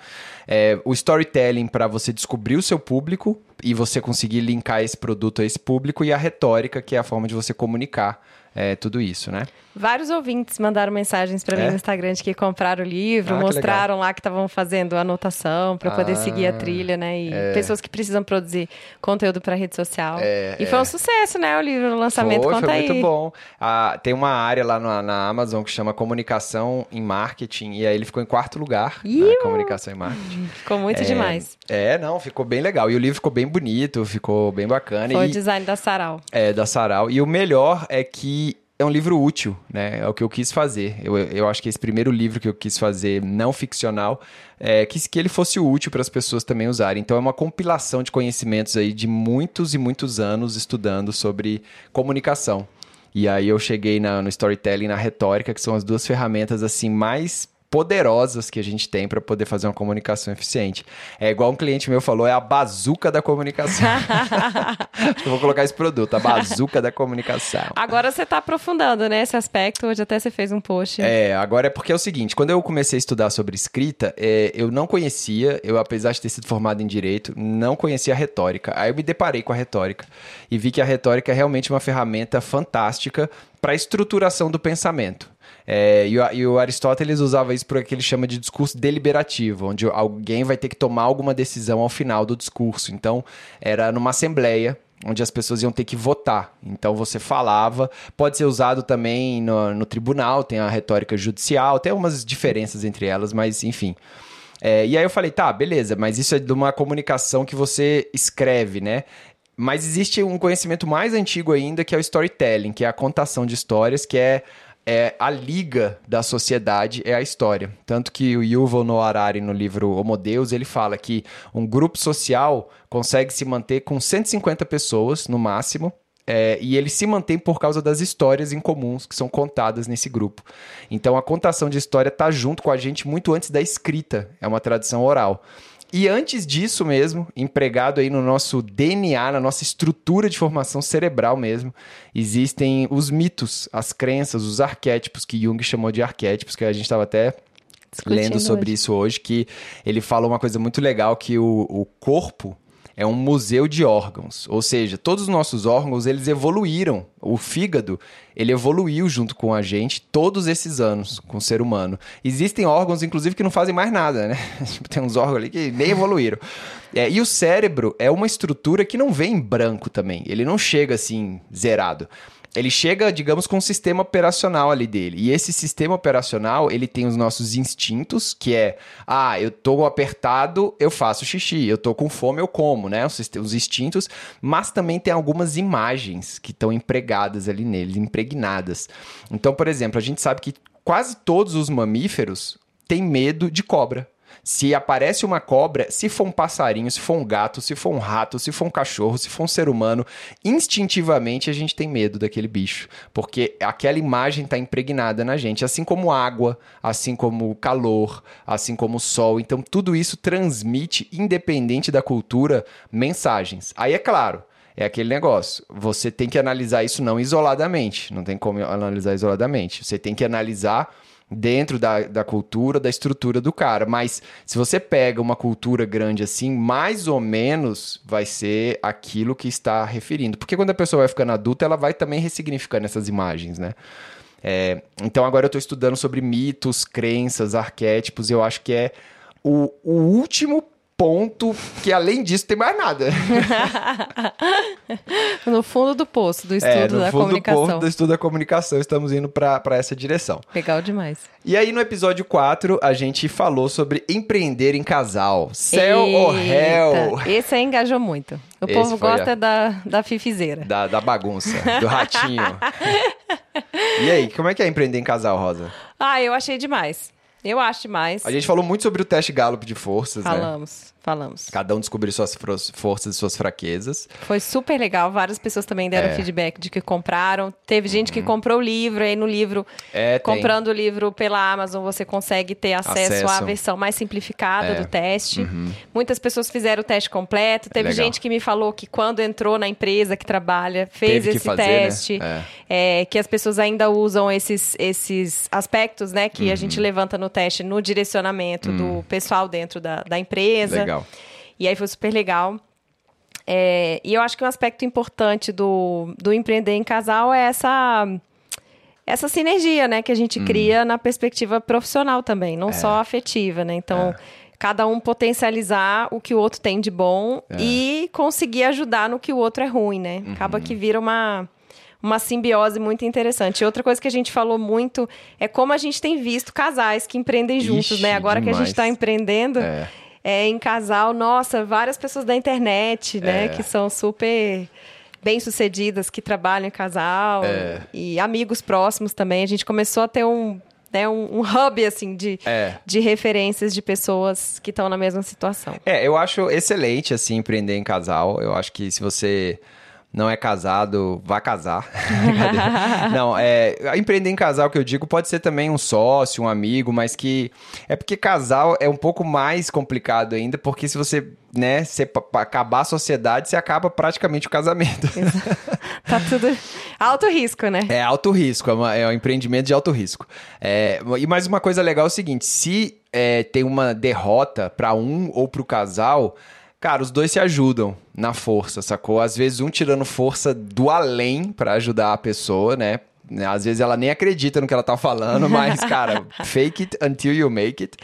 é, o storytelling para você descobrir o seu público e você conseguir linkar esse produto a esse público e a retórica, que é a forma de você comunicar é, tudo isso, né? Vários ouvintes mandaram mensagens para mim É? no Instagram de que compraram o livro, Ah, mostraram lá que estavam fazendo anotação para poder Ah, seguir a trilha, né? E pessoas que precisam produzir conteúdo para rede social. É, e foi um sucesso, né? O livro no lançamento Foi, conta foi aí. muito bom. Ah, tem uma área lá na, na Amazon que chama Comunicação em Marketing, e aí ele ficou em quarto lugar na! Comunicação em Marketing. Ficou muito demais. É, não, ficou bem legal. E o livro ficou bem bonito, ficou bem bacana. Foi e, o design da Sarau. é, da Sarau. E o melhor é que é um livro útil, né? É o que eu quis fazer. Eu, eu acho que esse primeiro livro que eu quis fazer, não ficcional, é que, que ele fosse útil para as pessoas também usarem. Então é uma compilação de conhecimentos aí de muitos e muitos anos estudando sobre comunicação. E aí eu cheguei na- no storytelling, na retórica, que são as duas ferramentas assim mais poderosas que a gente tem para poder fazer uma comunicação eficiente. É igual um cliente meu falou, é a bazuca da comunicação. Eu vou colocar esse produto, a bazuca da comunicação. Agora você tá aprofundando, né, esse aspecto. Hoje até você fez um post. É, agora é porque é o seguinte, quando eu comecei a estudar sobre escrita, é, eu não conhecia, eu apesar de ter sido formado em direito, não conhecia a retórica. Aí eu me deparei com a retórica e vi que a retórica é realmente uma ferramenta fantástica para a estruturação do pensamento. É, e, o, e o Aristóteles usava isso para o que ele chama de discurso deliberativo, onde alguém vai ter que tomar alguma decisão ao final do discurso. Então, era numa assembleia onde as pessoas iam ter que votar. Então você falava, pode ser usado também no, no tribunal, tem a retórica judicial, tem algumas diferenças entre elas, mas enfim. É, e aí eu falei, tá, beleza, mas isso é de uma comunicação que você escreve, né? Mas existe um conhecimento mais antigo ainda, que é o storytelling, que é a contação de histórias, que é, é a liga da sociedade, é a história. Tanto que o Yuval Noah Harari, no livro Homo Deus, ele fala que um grupo social consegue se manter com 150 pessoas, no máximo, é, e ele se mantém por causa das histórias em comuns que são contadas nesse grupo. Então a contação de história está junto com a gente muito antes da escrita, é uma tradição oral. E antes disso mesmo, empregado aí no nosso DNA, na nossa estrutura de formação cerebral mesmo, existem os mitos, as crenças, os arquétipos, que Jung chamou de arquétipos, que a gente estava até lendo sobre hoje. isso hoje, que ele fala uma coisa muito legal, que o, o corpo é um museu de órgãos, ou seja, todos os nossos órgãos eles evoluíram. O fígado ele evoluiu junto com a gente todos esses anos com o ser humano. Existem órgãos, inclusive, que não fazem mais nada, né? Tem uns órgãos ali que nem evoluíram. É, e o cérebro é uma estrutura que não vem em branco também. Ele não chega assim zerado ele chega, digamos, com um sistema operacional ali dele. E esse sistema operacional, ele tem os nossos instintos, que é, ah, eu tô apertado, eu faço xixi, eu tô com fome, eu como, né? Os, os instintos, mas também tem algumas imagens que estão empregadas ali neles, impregnadas. Então, por exemplo, a gente sabe que quase todos os mamíferos têm medo de cobra. Se aparece uma cobra, se for um passarinho, se for um gato, se for um rato, se for um cachorro, se for um ser humano, instintivamente a gente tem medo daquele bicho, porque aquela imagem está impregnada na gente, assim como água, assim como calor, assim como sol. Então tudo isso transmite, independente da cultura, mensagens. Aí é claro, é aquele negócio. Você tem que analisar isso não isoladamente. Não tem como analisar isoladamente. Você tem que analisar dentro da, da cultura, da estrutura do cara. Mas se você pega uma cultura grande assim, mais ou menos vai ser aquilo que está referindo. Porque quando a pessoa vai ficando adulta, ela vai também ressignificando essas imagens, né? É, então agora eu estou estudando sobre mitos, crenças, arquétipos, e eu acho que é o, o último ponto que além disso tem mais nada. no fundo do poço do estudo é, no da fundo comunicação. Do, poço do estudo da comunicação, estamos indo para essa direção. Legal demais. E aí no episódio 4, a gente falou sobre empreender em casal. Céu ou réu? Esse aí engajou muito. O Esse povo gosta a- da, da fifizeira. Da, da bagunça, do ratinho. e aí, como é que é empreender em casal, Rosa? Ah, eu achei demais. Eu acho demais. A gente falou muito sobre o teste Gallup de forças, né? Falamos, falamos. Cada um descobriu suas forças e suas fraquezas. Foi super legal. Várias pessoas também deram É. feedback de que compraram. Teve gente que comprou o livro, aí no livro, É, tem. comprando o livro pela Amazon, você consegue ter acesso, Acesso. à versão mais simplificada É. do teste. Muitas pessoas fizeram o teste completo. Teve Legal. gente que me falou que quando entrou na empresa que trabalha, fez Teve esse fazer, né? teste. É. É, que as pessoas ainda usam esses, esses aspectos, né, que a gente Uhum. levanta no teste no direcionamento do pessoal dentro da, da empresa. Hum. Legal. E aí foi super legal. É, e eu acho que um aspecto importante do, do empreender em casal é essa essa sinergia, né, que a Hum. gente cria na perspectiva profissional também, É. não só afetiva, né? Então, cada um potencializar o que o outro tem de bom É. e conseguir ajudar no que o outro é ruim, né? Acaba Uhum. que vira uma uma simbiose muito interessante. E outra coisa que a gente falou muito é como a gente tem visto casais que empreendem juntos, Ixi, né? Agora que a gente demais. está empreendendo, É. em casal, nossa, várias pessoas da internet, né, É. que são super bem sucedidas, que trabalham em casal É. e amigos próximos também. A gente começou a ter um, né, um, um hub assim de, É. de referências de pessoas que estão na mesma situação. É, eu acho excelente, assim, empreender em casal. Eu acho que se você não é casado, vá casar. Não, é, empreender em casal que eu digo pode ser também um sócio, um amigo, mas que é porque casal é um pouco mais complicado ainda, porque se você, né, se acabar a sociedade, você acaba praticamente o casamento. Tá tudo alto risco, né? É alto risco, é, uma- é um empreendimento de alto risco. É, e mais uma coisa legal é o seguinte: se é, tem uma derrota para um ou para o casal, cara, os dois se ajudam na força, sacou? Às vezes um tirando força do além para ajudar a pessoa, né? Às vezes ela nem acredita no que ela tá falando, mas, cara, fake it until you make it.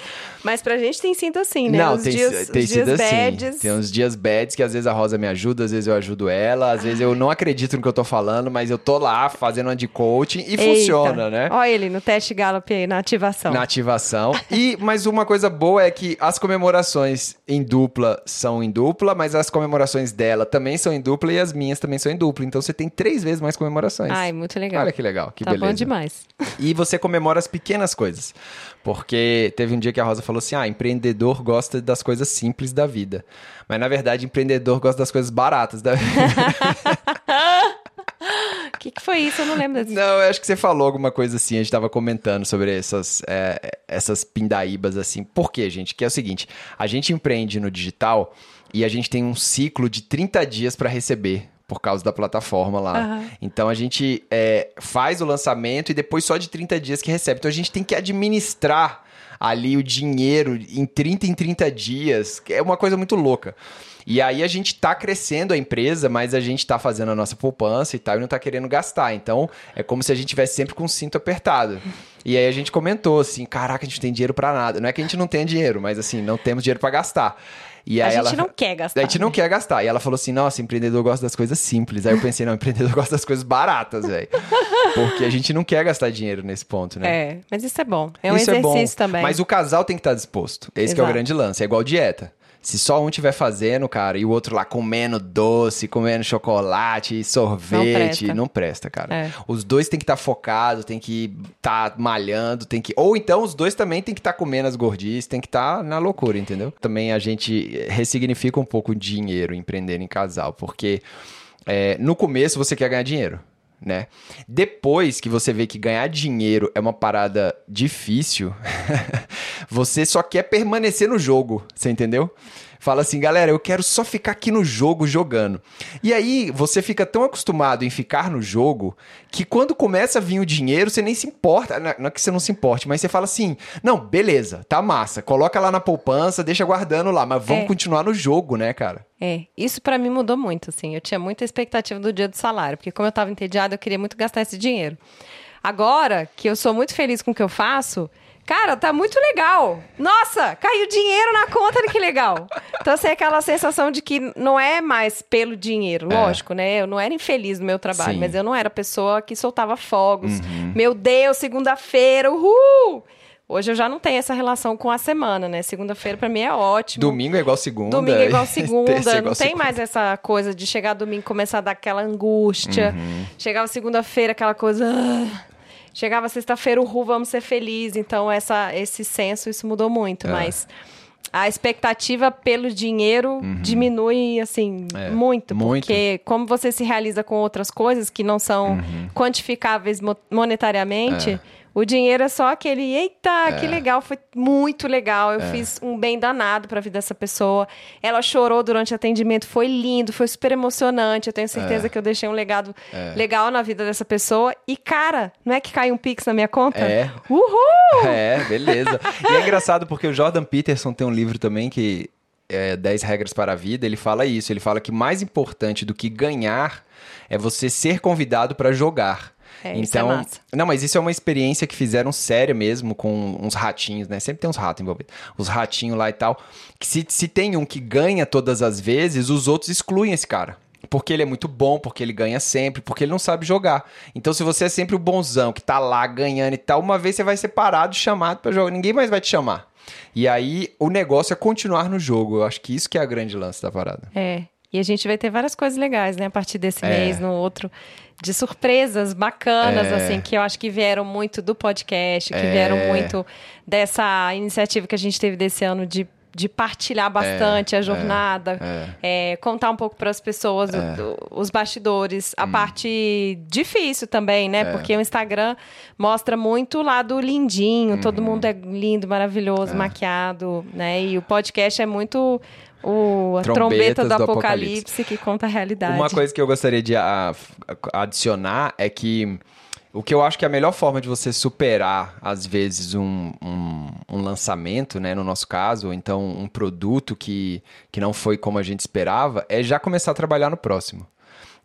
Mas pra gente tem sido assim, né? Não, os tem, dias, tem os sido dias assim. bads. Tem uns dias bads que às vezes a Rosa me ajuda, às vezes eu ajudo ela, às vezes eu não acredito no que eu tô falando, mas eu tô lá fazendo uma de coaching e Eita. funciona, né? Olha ele no teste Gallup aí, na ativação. Na ativação. E, mas uma coisa boa é que as comemorações em dupla são em dupla, mas as comemorações dela também são em dupla e as minhas também são em dupla. Então você tem três vezes mais comemorações. Ai, muito legal. Olha que legal, que tá beleza. bom demais. E você comemora as pequenas coisas. Porque teve um dia que a Rosa falou assim: ah, empreendedor gosta das coisas simples da vida. Mas na verdade, empreendedor gosta das coisas baratas da vida. O que, que foi isso? Eu não lembro disso. Não, eu acho que você falou alguma coisa assim, a gente tava comentando sobre essas, é, essas pindaíbas assim. Por quê, gente? Que é o seguinte, a gente empreende no digital e a gente tem um ciclo de 30 dias para receber por causa da plataforma lá. Aham. Então a gente é, faz o lançamento e depois só de 30 dias que recebe. Então a gente tem que administrar ali o dinheiro em 30 em 30 dias. que É uma coisa muito louca. E aí a gente tá crescendo a empresa, mas a gente tá fazendo a nossa poupança e tal e não tá querendo gastar. Então é como se a gente tivesse sempre com o cinto apertado. E aí a gente comentou assim: caraca, a gente não tem dinheiro pra nada. Não é que a gente não tenha dinheiro, mas assim, não temos dinheiro pra gastar. E A gente ela... não quer gastar. A gente não né? quer gastar. E ela falou assim: nossa, empreendedor gosta das coisas simples. Aí eu pensei: não, empreendedor gosta das coisas baratas, velho. Porque a gente não quer gastar dinheiro nesse ponto, né? É, mas isso é bom. É um Isso exercício bom, também. Mas o casal tem que estar disposto. Esse que é o grande lance. É igual dieta. Se só um estiver fazendo, cara, e o outro lá comendo doce, comendo chocolate, sorvete, presta. não presta, cara. É. Os dois tem que estar focados, tem que estar malhando, tem que. Ou então os dois também tem que estar comendo as gordices, tem que estar na loucura, entendeu? Também a gente ressignifica um pouco o dinheiro empreender em casal, porque é, no começo você quer ganhar dinheiro. Né? Depois que você vê que ganhar dinheiro é uma parada difícil, você só quer permanecer no jogo, você entendeu? Fala assim, galera, eu quero só ficar aqui no jogo jogando. E aí você fica tão acostumado em ficar no jogo que quando começa a vir o dinheiro, você nem se importa. Não é que você não se importe, mas você fala assim: não, beleza, tá massa, coloca lá na poupança, deixa guardando lá, mas vamos É. continuar no jogo, né, cara? É, isso pra mim mudou muito, assim. Eu tinha muita expectativa do dia do salário, porque como eu tava entediada, eu queria muito gastar esse dinheiro. Agora que eu sou muito feliz com o que eu faço, cara, tá muito legal. Nossa, caiu dinheiro na conta, que legal. Então, assim, é aquela sensação de que não é mais pelo dinheiro, lógico, né? Eu não era infeliz no meu trabalho, Sim. mas eu não era pessoa que soltava fogos. Meu Deus, segunda-feira, uhul! Hoje eu já não tenho essa relação com a semana, né? Segunda-feira pra mim é ótimo. Domingo é igual segunda. Domingo é igual é segunda, igual não tem segunda. mais essa coisa de chegar domingo e começar a dar aquela angústia. Uhum. Chegava segunda-feira, aquela coisa. "Ah". Chegava sexta-feira, uhul, vamos ser felizes. Então, essa, esse senso, isso mudou muito. É. Mas a expectativa pelo dinheiro diminui, assim, Uhum. É, muito. muito. Porque como você se realiza com outras coisas que não são Uhum. quantificáveis mo- monetariamente... O dinheiro é só aquele, eita, É. que legal, foi muito legal. Eu fiz um bem danado pra vida dessa pessoa. Ela chorou durante o atendimento, foi lindo, foi super emocionante. Eu tenho certeza É. que eu deixei um legado legal na vida dessa pessoa. E, cara, não é que cai um pix na minha conta? É. Uhul! É, beleza. E é engraçado porque o Jordan Peterson tem um livro também que é 10 regras para a vida, ele fala isso, ele fala que mais importante do que ganhar é você ser convidado para jogar. É, isso é então, massa. não, mas isso é uma experiência que fizeram séria mesmo com uns ratinhos, né? Sempre tem uns ratos envolvidos. Os ratinhos lá e tal. Que se, se tem um que ganha todas as vezes, os outros excluem esse cara. Porque ele é muito bom, porque ele ganha sempre, porque ele não sabe jogar. Então, se você é sempre o bonzão que tá lá ganhando e tal, uma vez você vai ser parado, chamado pra jogar. Ninguém mais vai te chamar. E aí, o negócio é continuar no jogo. Eu acho que isso que é a grande lance da parada. É. E a gente vai ter várias coisas legais, né? A partir desse É. mês, no outro. De surpresas bacanas, É. assim, que eu acho que vieram muito do podcast, que É. vieram muito dessa iniciativa que a gente teve desse ano de, de partilhar bastante a jornada, é, contar um pouco para as pessoas o- do- os bastidores, Hum. a parte difícil também, É. né? Porque o Instagram mostra muito o lado lindinho, Uhum. todo mundo é lindo, maravilhoso, maquiado, né? E o podcast é muito o, Trombetas trombeta do, do apocalipse, apocalipse. que conta a realidade. Uma coisa que eu gostaria de a- adicionar é que o que eu acho que é a melhor forma de você superar, às vezes, um, um, um lançamento, né, no nosso caso, ou então um produto que, que não foi como a gente esperava, é já começar a trabalhar no próximo.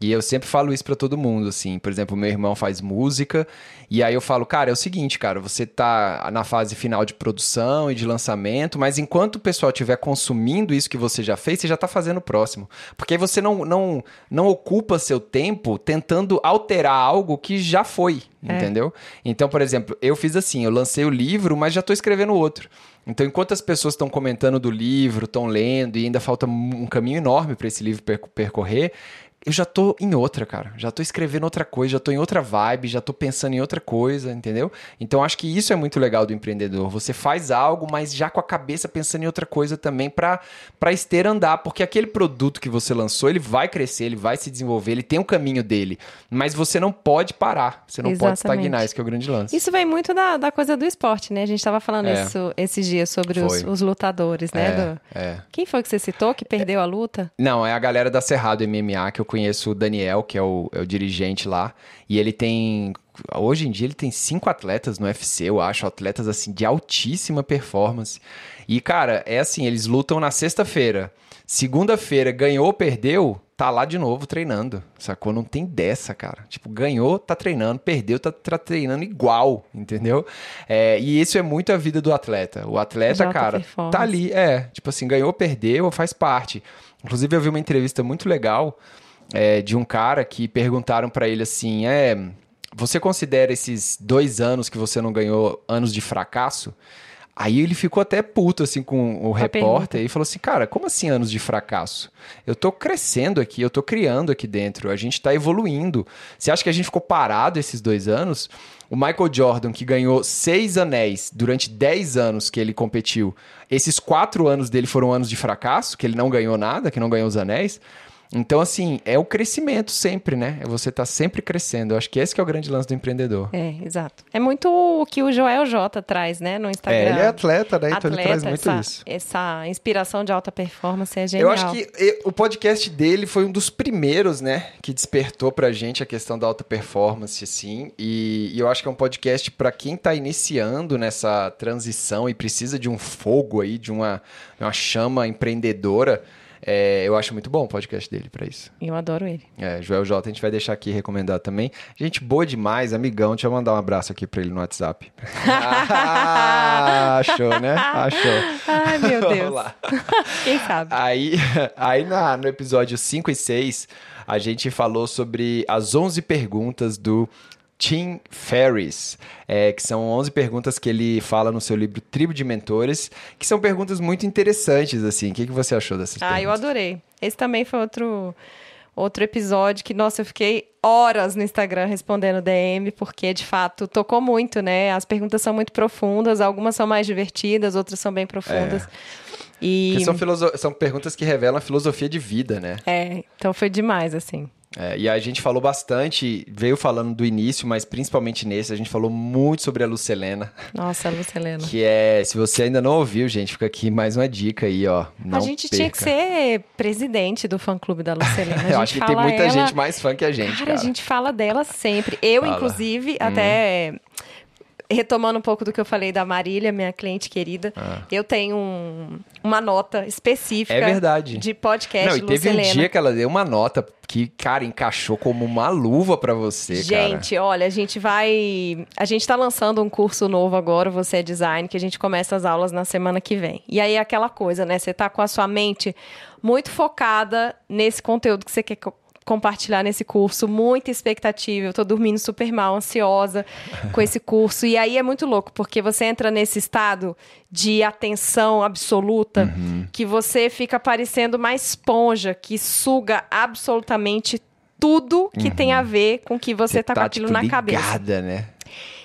E eu sempre falo isso pra todo mundo, assim. Por exemplo, meu irmão faz música, e aí eu falo, cara, é o seguinte, cara, você tá na fase final de produção e de lançamento, mas enquanto o pessoal estiver consumindo isso que você já fez, você já tá fazendo o próximo. Porque aí você não, não, não ocupa seu tempo tentando alterar algo que já foi, entendeu? Então, por exemplo, eu fiz assim, eu lancei o livro, mas já tô escrevendo outro. Então, enquanto as pessoas estão comentando do livro, estão lendo, e ainda falta um caminho enorme para esse livro perco- percorrer, eu já tô em outra, cara. Já tô escrevendo outra coisa, já tô em outra vibe, já tô pensando em outra coisa, entendeu? Então acho que isso é muito legal do empreendedor. Você faz algo, mas já com a cabeça pensando em outra coisa também para para esteira andar, porque aquele produto que você lançou, ele vai crescer, ele vai se desenvolver, ele tem o um caminho dele, mas você não pode parar, você não Exatamente. pode estagnar, isso que é o grande lance. Isso vem muito da, da coisa do esporte, né? A gente tava falando é. isso esses dias sobre os, os, lutadores, né? É, do... é. Quem foi que você citou que perdeu a luta? Não, é a galera da Cerrado MMA que eu conheço o Daniel, que é o, é o dirigente lá, e ele tem hoje em dia ele tem cinco atletas no UFC, eu acho, atletas assim de altíssima performance. E cara, é assim, eles lutam na sexta-feira. Segunda-feira ganhou ou perdeu, tá lá de novo treinando. Sacou? Não tem dessa, cara. Tipo, ganhou, tá treinando, perdeu, tá, tá treinando igual, entendeu? É, e isso é muito a vida do atleta. O atleta, cara, tá ali, é, tipo assim, ganhou, perdeu, faz parte. Inclusive eu vi uma entrevista muito legal é, de um cara que perguntaram para ele assim: é, você considera esses dois anos que você não ganhou anos de fracasso? Aí ele ficou até puto assim com o repórter e falou assim: "Cara, como assim anos de fracasso? Eu tô crescendo aqui, eu tô criando aqui dentro, a gente tá evoluindo. Você acha que a gente ficou parado esses dois anos? O Michael Jordan, que ganhou seis anéis durante dez anos que ele competiu, esses quatro anos dele foram anos de fracasso, que ele não ganhou nada, que não ganhou os anéis. Então, assim, é o crescimento sempre, né? É você estar tá sempre crescendo. Eu acho que esse que é o grande lance do empreendedor. É, exato. É muito o que o Joel J traz, né, no Instagram. É, ele é atleta, né? Então atleta, ele traz muito essa, isso. Essa inspiração de alta performance é genial. Eu acho que o podcast dele foi um dos primeiros, né, que despertou pra gente a questão da alta performance, assim. E, e eu acho que é um podcast para quem tá iniciando nessa transição e precisa de um fogo aí, de uma, uma chama empreendedora é, eu acho muito bom o podcast dele para isso. Eu adoro ele. É, Joel J, a gente vai deixar aqui recomendado também. Gente boa demais, amigão. Deixa eu mandar um abraço aqui para ele no WhatsApp. ah, achou, né? Achou. Ai, meu Deus. Quem sabe? Aí, aí na, no episódio 5 e 6, a gente falou sobre as 11 perguntas do Tim Ferriss, é, que são 11 perguntas que ele fala no seu livro Tribo de Mentores, que são perguntas muito interessantes, assim. O que, que você achou dessas ah, perguntas? Ah, eu adorei. Esse também foi outro, outro episódio que, nossa, eu fiquei horas no Instagram respondendo DM, porque, de fato, tocou muito, né? As perguntas são muito profundas, algumas são mais divertidas, outras são bem profundas. É. E... são, são perguntas que revelam a filosofia de vida, né? É, então foi demais, assim. É, e a gente falou bastante, veio falando do início, mas principalmente nesse, a gente falou muito sobre a Lucelena. Nossa, a Lucelena. Que é, se você ainda não ouviu, gente, fica aqui mais uma dica aí, ó. Não a gente perca. tinha que ser presidente do fã-clube da Lucelena. Eu acho que tem muita ela... gente mais fã que a gente, cara. cara. a gente fala dela sempre. Eu, fala. inclusive, hum. até retomando um pouco do que eu falei da Marília, minha cliente querida, ah. eu tenho um, uma nota específica é verdade. de podcast. Não, e teve um dia que ela deu uma nota que, cara, encaixou como uma luva para você, gente, cara. olha, a gente vai. A gente tá lançando um curso novo agora, Você é Design, que a gente começa as aulas na semana que vem. E aí é aquela coisa, né? Você tá com a sua mente muito focada nesse conteúdo que você quer compartilhar nesse curso, muita expectativa. Eu tô dormindo super mal, ansiosa com esse curso. E aí é muito louco, porque você entra nesse estado de atenção absoluta uhum. que você fica parecendo uma esponja que suga absolutamente tudo que uhum. tem a ver com que você, você tá, tá, com aquilo tipo, na ligada, cabeça. né?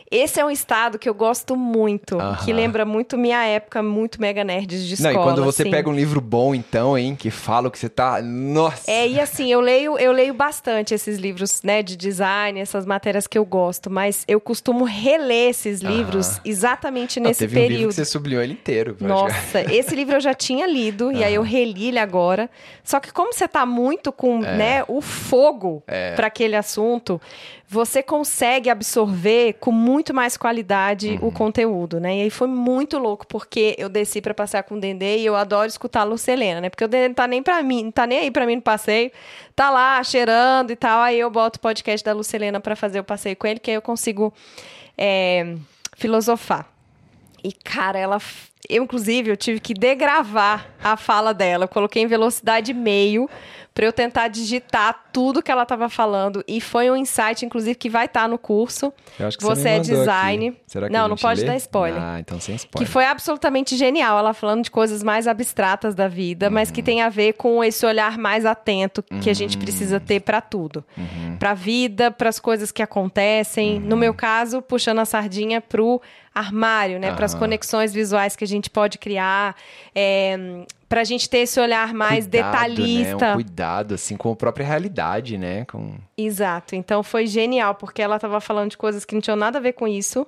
Esse é um estado que eu gosto muito, que lembra muito minha época, muito mega nerds de escola. Não, e quando você assim. pega um livro bom, então, hein, que fala que você tá. Nossa! É, e assim, eu leio, eu leio bastante esses livros, né, de design, essas matérias que eu gosto, mas eu costumo reler esses livros exatamente nesse Não, teve período. Um livro que você sublinhou ele inteiro. Nossa, esse livro eu já tinha lido, e aí eu reli ele agora. Só que como você tá muito com, é. né, o fogo é. para aquele assunto, você consegue absorver com muito mais qualidade uhum. o conteúdo, né? E aí foi muito louco, porque eu desci para passear com o Dendê e eu adoro escutar a Lucelena, né? Porque o Dendê não tá nem para mim, não tá nem aí para mim no passeio, tá lá cheirando e tal, aí eu boto o podcast da Lucelena para fazer o passeio com ele, que aí eu consigo é, filosofar. E, cara, ela Eu, inclusive, eu tive que degravar a fala dela. Eu coloquei em velocidade meio para eu tentar digitar tudo que ela estava falando. E foi um insight, inclusive, que vai estar tá no curso. Eu acho que você, você é design. não, não pode lê? dar spoiler. Ah, então sem spoiler. Que foi absolutamente genial. Ela falando de coisas mais abstratas da vida, uhum. mas que tem a ver com esse olhar mais atento que uhum. a gente precisa ter para tudo. Uhum. Para a vida, para as coisas que acontecem. No meu caso, puxando a sardinha pro armário, né? Para as conexões visuais que a gente pode criar. É, para a gente ter esse olhar mais cuidado, detalhista. Né? Um cuidado, assim, com a própria realidade, né? Com... Exato. Então foi genial, porque ela estava falando de coisas que não tinham nada a ver com isso.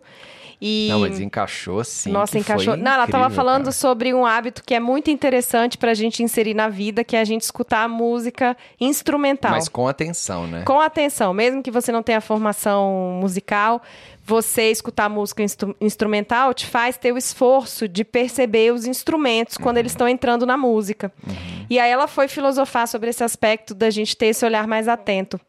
E... Não, mas encaixou sim. Nossa, encaixou. não, ela estava falando cara. sobre um hábito que é muito interessante para a gente inserir na vida, que é a gente escutar a música instrumental. Mas com atenção, né? Com atenção. Mesmo que você não tenha formação musical, você escutar música instru instrumental te faz ter o esforço de perceber os instrumentos quando eles estão entrando na música. Uhum. E aí ela foi filosofar sobre esse aspecto da gente ter esse olhar mais atento.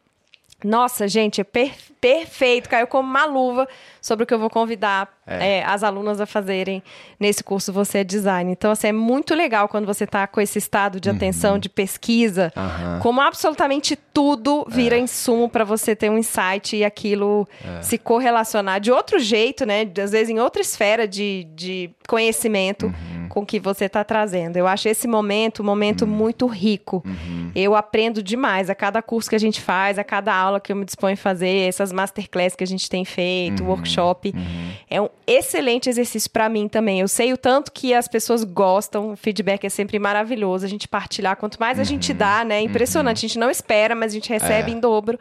Nossa, gente, é per perfeito, caiu como uma luva sobre o que eu vou convidar é. É, as alunas a fazerem nesse curso Você é Design. Então, assim, é muito legal quando você está com esse estado de atenção, uhum. de pesquisa, uhum. como absolutamente tudo vira é. insumo para você ter um insight e aquilo é. se correlacionar de outro jeito, né? Às vezes em outra esfera de, de conhecimento. Uhum com o que você está trazendo. Eu acho esse momento um momento uhum. muito rico. Uhum. Eu aprendo demais a cada curso que a gente faz, a cada aula que eu me disponho a fazer, essas masterclass que a gente tem feito, uhum. workshop. Uhum. É um excelente exercício para mim também. Eu sei o tanto que as pessoas gostam, o feedback é sempre maravilhoso, a gente partilhar. Quanto mais a gente uhum. dá, né? É impressionante. A gente não espera, mas a gente recebe é. em dobro.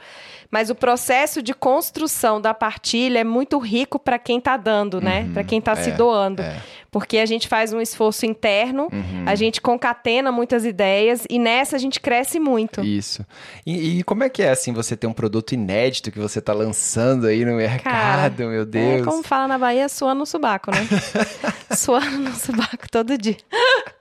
Mas o processo de construção da partilha é muito rico para quem está dando, né? Para quem está é. se doando. É porque a gente faz um esforço interno, uhum. a gente concatena muitas ideias e nessa a gente cresce muito. Isso. E, e, como é que é, assim, você ter um produto inédito que você está lançando aí no mercado, Cara, meu Deus? É como fala na Bahia, suando no subaco, né? suando no subaco todo dia.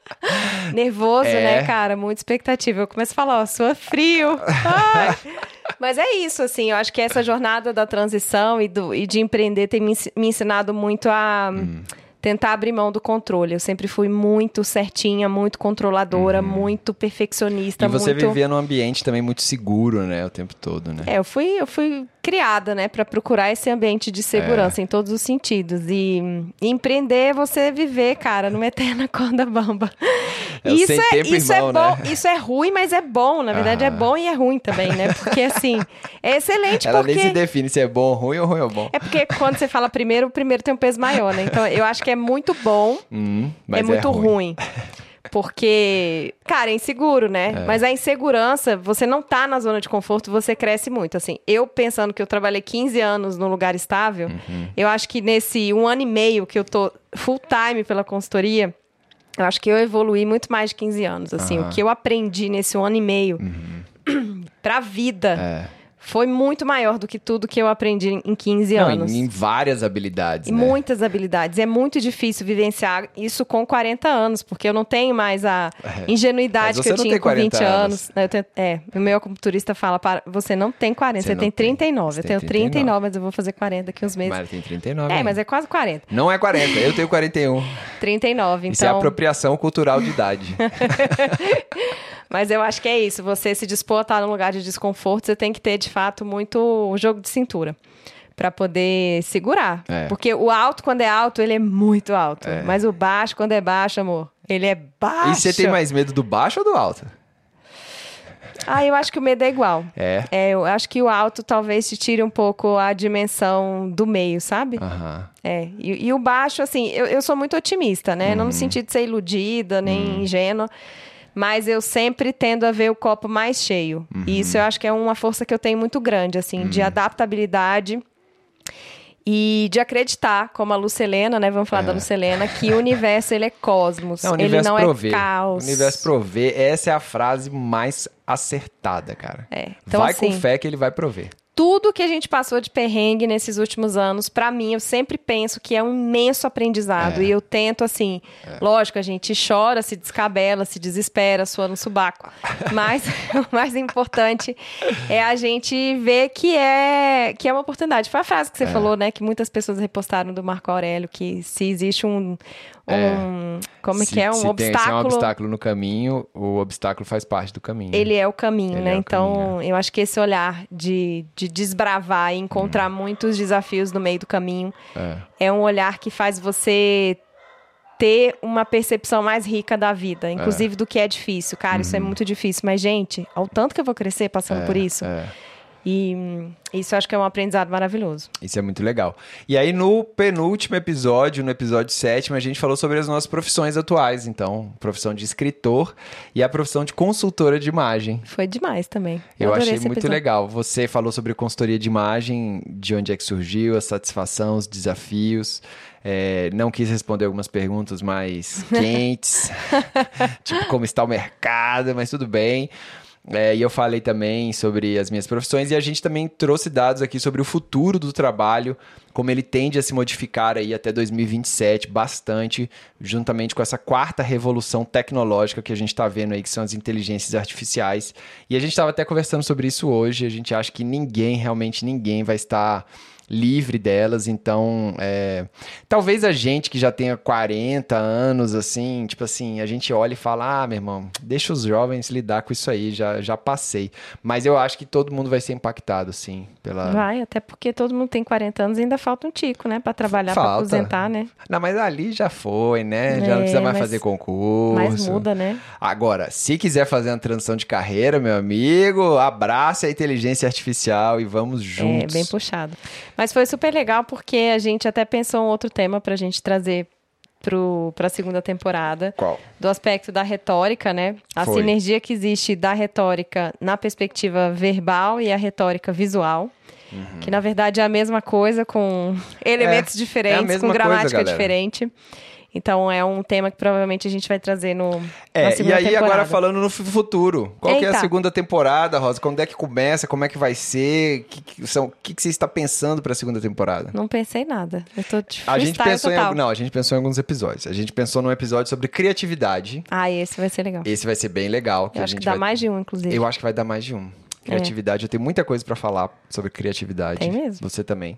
Nervoso, é. né, cara? Muita expectativa. Eu começo a falar, ó, sua frio. Ai. Mas é isso, assim, eu acho que essa jornada da transição e, do, e de empreender tem me, me ensinado muito a... Hum tentar abrir mão do controle. Eu sempre fui muito certinha, muito controladora, uhum. muito perfeccionista. E você muito... vivia num ambiente também muito seguro, né? O tempo todo, né? É, eu fui, eu fui criada, né, para procurar esse ambiente de segurança é. em todos os sentidos. E, e, empreender é você viver, cara, numa eterna corda bamba. É isso é, isso irmão, é bom, né? isso é ruim, mas é bom. Na verdade, é ah. é bom e é ruim também, né? Porque assim, é excelente Ela porque... nem se define se é bom ou ruim ou ruim ou bom. É porque quando você fala primeiro, o primeiro tem um peso maior, né? Então, eu acho que é muito bom, hum, é muito é ruim. ruim. Porque, cara, é inseguro, né? É. Mas a insegurança, você não tá na zona de conforto, você cresce muito. Assim, eu pensando que eu trabalhei 15 anos num lugar estável, uhum. eu acho que nesse um ano e meio que eu tô full time pela consultoria, eu acho que eu evoluí muito mais de 15 anos. Assim, uhum. o que eu aprendi nesse um ano e meio uhum. pra vida. É foi muito maior do que tudo que eu aprendi em 15 Não, anos. Em, em várias habilidades. Em né? muitas habilidades. É muito difícil vivenciar isso com 40 anos, porque eu não tenho mais a é. ingenuidade que eu tinha com 20 anos. anos. Eu tenho, é, o meu acupunturista fala: para, você não tem 40, você, você tem 39. Tem. eu tenho 39, 39, mas eu vou fazer 40 daqui uns meses. Mas tem 39. É, mas é quase 40. Não é 40, eu tenho 41. 39, então. Isso é então apropriação cultural de idade. Mas eu acho que é isso. Você se dispor a estar num lugar de desconforto, você tem que ter, de fato, muito o jogo de cintura para poder segurar. É. Porque o alto, quando é alto, ele é muito alto. É. Mas o baixo, quando é baixo, amor, ele é baixo. E você tem mais medo do baixo ou do alto? Ah, eu acho que o medo é igual. É. é eu acho que o alto talvez te tire um pouco a dimensão do meio, sabe? Uhum. É. E, e, o baixo, assim, eu, eu sou muito otimista, né? Uhum. Não no sentido de ser iludida, nem uhum. ingênua mas eu sempre tendo a ver o copo mais cheio. Uhum. E isso eu acho que é uma força que eu tenho muito grande, assim, uhum. de adaptabilidade e de acreditar, como a Lucelena, né? Vamos falar é. da Lucelena, que o universo ele é cosmos, não, ele não é provê. é caos. O universo provê, essa é a frase mais acertada, cara. É. Então, vai assim, com fé que ele vai prover tudo que a gente passou de perrengue nesses últimos anos, para mim, eu sempre penso que é um imenso aprendizado. É. E eu tento, assim, é. lógico, a gente chora, se descabela, se desespera, sua no subaco. Mas o mais importante é a gente ver que é, que é uma oportunidade. Foi a frase que você é. falou, né? Que muitas pessoas repostaram do Marco Aurélio, que se existe um, um como se, que é um se obstáculo, Tem, se é um obstáculo no caminho, o obstáculo faz parte do caminho. ele é o caminho, Ele né? é o então, caminho, eu acho que esse olhar de, de desbravar e encontrar muitos desafios no meio do caminho É. é um olhar que faz você ter uma percepção mais rica da vida, inclusive do que é difícil. Cara, isso é muito difícil, mas gente, ao tanto que eu vou crescer passando Uhum. É, por isso. é. E hum, isso eu acho que é um aprendizado maravilhoso. Isso é muito legal. E aí, no penúltimo episódio, no episódio sétimo, a gente falou sobre as nossas profissões atuais. Então, profissão de escritor e a profissão de consultora de imagem. Foi demais também. Eu, adorei achei muito episódio. legal. Você falou sobre consultoria de imagem, de onde é que surgiu, a satisfação, os desafios. É, não quis responder algumas perguntas mais quentes, tipo como está o mercado, mas tudo bem. É, e eu falei também sobre as minhas profissões e a gente também trouxe dados aqui sobre o futuro do trabalho, como ele tende a se modificar aí até 2027 bastante, juntamente com essa quarta revolução tecnológica que a gente está vendo aí, que são as inteligências artificiais. E a gente estava até conversando sobre isso hoje. A gente acha que ninguém, realmente ninguém, vai estar livre delas, então é, talvez a gente que já tenha 40 anos, assim, tipo assim, a gente olha e fala, ah, meu irmão, deixa os jovens lidar com isso aí, já, já passei. Mas eu acho que todo mundo vai ser impactado, sim, pela... Vai, até porque todo mundo tem 40 anos e ainda falta um tico, né? Pra trabalhar, pra Falta. aposentar, né? Não, mas ali já foi, né? Já É, não precisa mais mas- fazer concurso. Mas muda, né? Agora, se quiser fazer uma transição de carreira, meu amigo, abraça a inteligência artificial e vamos juntos. É bem puxado. Mas foi super legal porque a gente até pensou um outro tema pra gente trazer pro, pra segunda temporada. Qual? Do aspecto da retórica, né? A Foi. sinergia que existe da retórica na perspectiva verbal e a retórica visual. Uhum. Que na verdade é a mesma coisa, com elementos é a diferentes, mesma com coisa, gramática galera. diferente. Então é um tema que provavelmente a gente vai trazer no, É, e aí temporada. agora falando no fu- futuro. Qual que é a segunda temporada, Rosa? Quando é que começa? Como é que vai ser? O que, que são, que, que você está pensando para a segunda temporada? Não pensei nada. Eu tô de A gente pensou em total. algum- não, a gente pensou em alguns episódios. A gente pensou num episódio sobre criatividade. Ah, esse vai ser legal. Esse vai ser bem legal. Eu acho que dá vai- mais de um, inclusive. Eu acho que vai dar mais de um. Criatividade, eu tenho muita coisa pra falar sobre criatividade. Tem mesmo. Você também.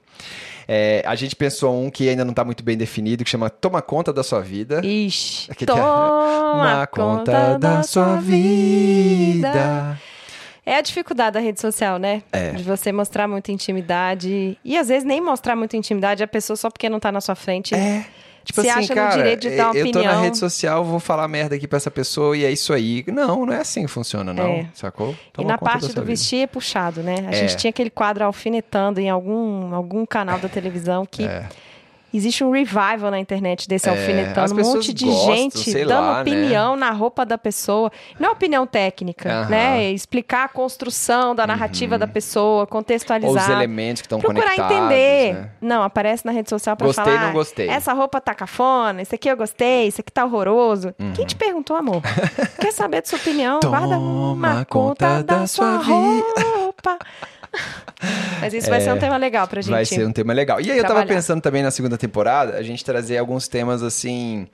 É, a gente pensou um que ainda não tá muito bem definido, que chama Toma Conta da Sua Vida. Ixi, Aquele- toma conta da sua vida. É a dificuldade da rede social, né? É. De você mostrar muita intimidade. E às vezes nem mostrar muita intimidade a pessoa só porque não tá na sua frente. É. Tipo Se assim, acha no cara, direito de dar uma eu tô na opinião. rede social, vou falar merda aqui pra essa pessoa e é isso aí. Não, não é assim que funciona, não. É. Sacou? E Toma na conta da parte do vida. vestir é puxado, né? A É. gente tinha aquele quadro alfinetando em algum, algum canal da televisão que É. existe um revival na internet desse É, alfinetando. Um monte de gostam, gente dando lá, né? opinião na roupa da pessoa. Não é opinião técnica. Uhum. né? Explicar a construção da narrativa da pessoa, Ou contextualizar. os elementos que estão Procurar conectados. entender. né? Não, aparece na rede social pra Gostei, falar. não gostei. Essa roupa tá cafona, isso aqui eu gostei, isso aqui tá horroroso. Uhum. Quem te perguntou, amor? Quer saber de sua opinião? Guarda uma conta conta da da sua sua vida. roupa. Mas isso vai ser um tema legal pra gente. Vai ser um tema legal. E aí eu tava trabalhar. pensando também na segunda temporada, a gente trazer alguns temas assim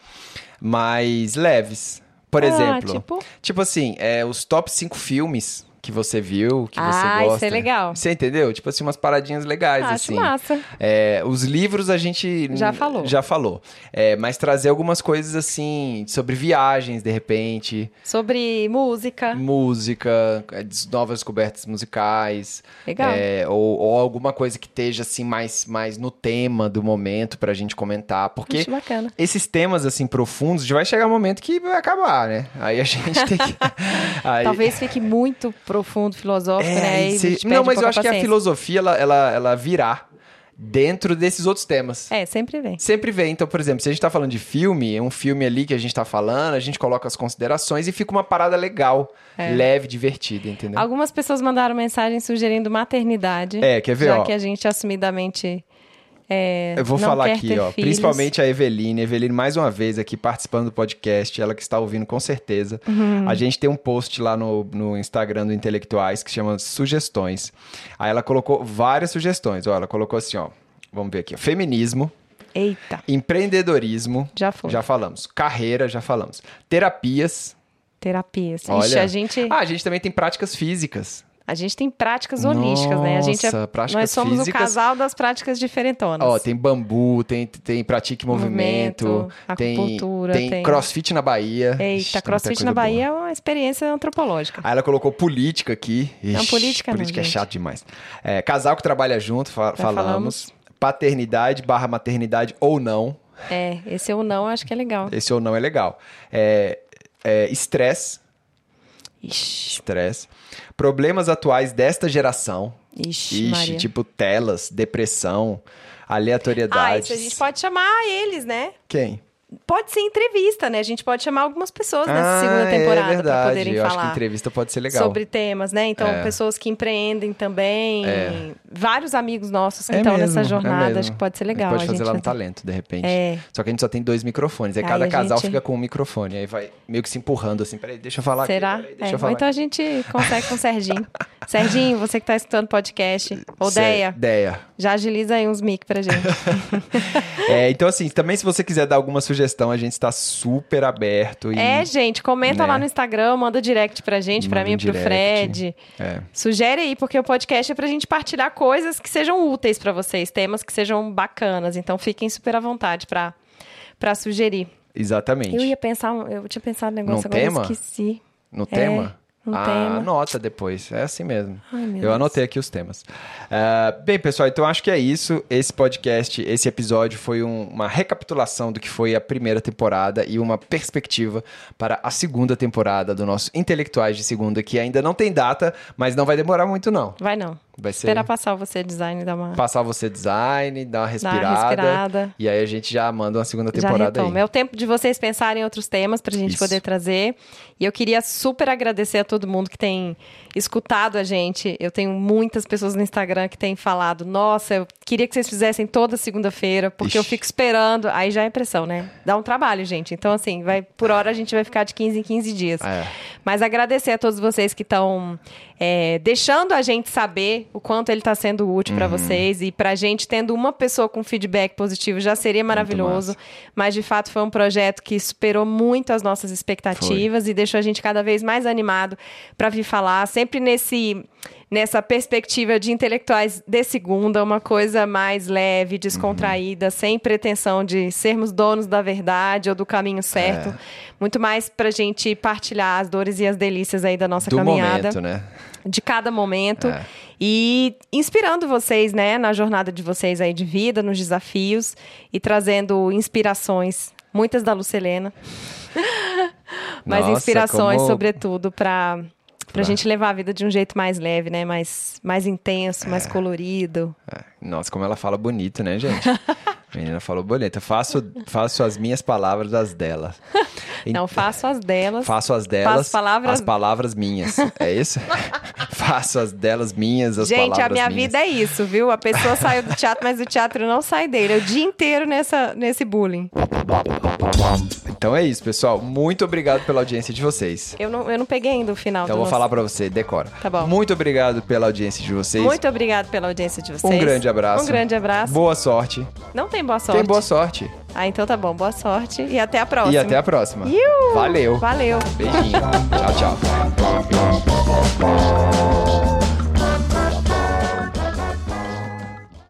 mais leves. Por Ah, exemplo, tipo? tipo assim, é, os top 5 filmes que você viu, que Ah, você isso gosta. é legal. Você entendeu? Tipo assim, umas paradinhas legais, Acho assim. massa. É, os livros a gente Já falou. Já falou. É, mas trazer algumas coisas assim, sobre viagens, de repente, Sobre música. música, é, novas descobertas musicais. Legal. É, ou, ou alguma coisa que esteja assim mais, mais no tema do momento pra gente comentar. Porque Acho bacana. esses temas assim profundos, já vai chegar um momento que vai acabar, né? Aí a gente tem que. aí- Talvez fique muito profundo, filosófico, É, né? e se- Não, mas eu acho que a paciência. filosofia ela, ela, ela virá dentro desses outros temas. É, sempre vem. Sempre vem. Então, por exemplo, se a gente tá falando de filme, é um filme ali que a gente tá falando, a gente coloca as considerações e fica uma parada legal, É. leve, divertida, entendeu? Algumas pessoas mandaram mensagem sugerindo maternidade. É, quer ver, Já ó? que a gente assumidamente é, Eu vou falar aqui, ó. filhos. Principalmente a Eveline. Eveline, mais uma vez, aqui participando do podcast. Ela que está ouvindo com certeza. Uhum. A gente tem um post lá no, no Instagram do Intelectuais que chama Sugestões. Aí ela colocou várias sugestões. Ó, ela colocou assim, ó. Vamos ver aqui. ó. Feminismo, Eita, empreendedorismo. já. Já falamos. Carreira, já falamos. Terapias. Terapias. Ixi, Olha. a gente... Ah, a gente também tem práticas físicas. A gente tem práticas holísticas, né? A gente é, Nossa, práticas nós somos físicas. o casal das práticas diferentonas. Ó, tem bambu, tem, tem pratique movimento, Movimento, tem, acupuntura, tem tem- crossfit na Bahia. Ixi, Eita, tem muita crossfit na boa. Bahia é uma experiência antropológica. Aí ela colocou política aqui. Não, Ixi, política não, Política é gente. chato demais. É, casal que trabalha junto, fa- falamos. falamos. Paternidade barra maternidade ou não. É, esse ou não, eu acho que é legal. Esse ou não é legal. É, é, estresse. Ixi, Estresse. Problemas atuais desta geração. ixi, Ixi, tipo telas, depressão, Ah, aleatoriedades. isso a gente pode chamar eles, né? Quem? Pode ser entrevista, né? A gente pode chamar algumas pessoas nessa Ah, segunda temporada é para poderem Eu acho que falar. entrevista pode ser legal. Sobre temas, né? Então, É. pessoas que empreendem também. É. Vários amigos nossos que É estão mesmo, nessa é jornada. mesmo. acho que pode ser legal. A gente pode fazer lá no ter- talento, de repente. É. Só que a gente só tem dois microfones. Aí Aí cada a casal gente- fica com um microfone. Aí vai meio que se empurrando assim. Peraí, deixa eu falar Será? aqui. Peraí, deixa É, eu falar Ou então a gente consegue com o Serginho. Serginho, você que tá escutando podcast. Odeia. Cê- Deia. Já agiliza aí uns mic pra gente. É, então, assim, também se você quiser dar alguma sugestão, a gente está super aberto. E... É, gente, comenta né? lá no Instagram, manda direct pra gente, pra Manda mim um e pro direct. Fred. É. Sugere aí, porque o podcast é pra gente partilhar coisas que sejam úteis pra vocês, temas que sejam bacanas. Então fiquem super à vontade pra, pra sugerir. Exatamente. Eu ia pensar, eu tinha pensado no negócio, Num agora tema? eu esqueci. No É, tema? no ah, tema. anota depois. É assim mesmo. Ai, Eu Deus. anotei aqui os temas. Ah, bem, pessoal, então acho que é isso. Esse podcast, esse episódio foi um- uma recapitulação do que foi a primeira temporada e uma perspectiva para a segunda temporada do nosso Intelectuais de Segunda, que ainda não tem data, mas não vai demorar muito, não. Vai não. Vai ser Esperar passar você design dar uma, passar você design, dar uma dar respirada. uma respirada. E aí a gente já manda uma segunda Já temporada retoma. aí. É o tempo de vocês pensarem em outros temas pra gente Isso. poder trazer. E eu queria super agradecer a todo mundo que tem escutado a gente. Eu tenho muitas pessoas no Instagram que têm falado: Nossa, eu queria que vocês fizessem toda segunda-feira, porque eu Ixi. fico esperando. Aí já é pressão, né? Dá um trabalho, gente. Então, assim, vai por hora a gente vai ficar de 15 em 15 dias. É. Mas agradecer a todos vocês que estão é, deixando a gente saber o quanto ele está sendo útil Uhum. para vocês. E para a gente, tendo uma pessoa com feedback positivo, já seria maravilhoso. Mas, de fato, foi um projeto que superou muito as nossas expectativas e deixou a gente cada vez mais animado para vir falar. Sempre nesse. Nessa perspectiva de intelectuais de segunda, uma coisa mais leve, descontraída, sem pretensão de sermos donos da verdade ou do caminho certo. É. Muito mais pra gente partilhar as dores e as delícias aí da nossa Do caminhada momento, né? de cada momento É. e inspirando vocês, né, na jornada de vocês aí de vida, nos desafios e trazendo inspirações, muitas da Lucelena, mas Nossa, inspirações, como- sobretudo, para pra Pra- gente levar a vida de um jeito mais leve, né, mais, mais intenso, mais colorido. É. Nossa, como ela fala bonito, né, gente? A menina falou bonito. Faço, faço as minhas palavras das dela. Não, faço as delas. Faço as delas, Faço palavras- as palavras minhas. É isso? faço as delas minhas, as Gente, palavras a minha minhas. vida é isso, viu? A pessoa saiu do teatro, mas o teatro não sai dele. É o dia inteiro nessa, nesse bullying. Então é isso, pessoal. Muito obrigado pela audiência de vocês. Eu não, eu não peguei ainda o final Então eu vou nosso- falar pra você, decora. Tá bom. Muito obrigado pela audiência de vocês. Muito obrigado pela audiência de vocês. Um grande abraço. Um grande abraço. Boa sorte. Não tem boa sorte. Tem boa sorte. Ah, então tá bom. Boa sorte e até a próxima. E até a próxima. Iu! Valeu. Valeu. Beijinho. tchau, tchau.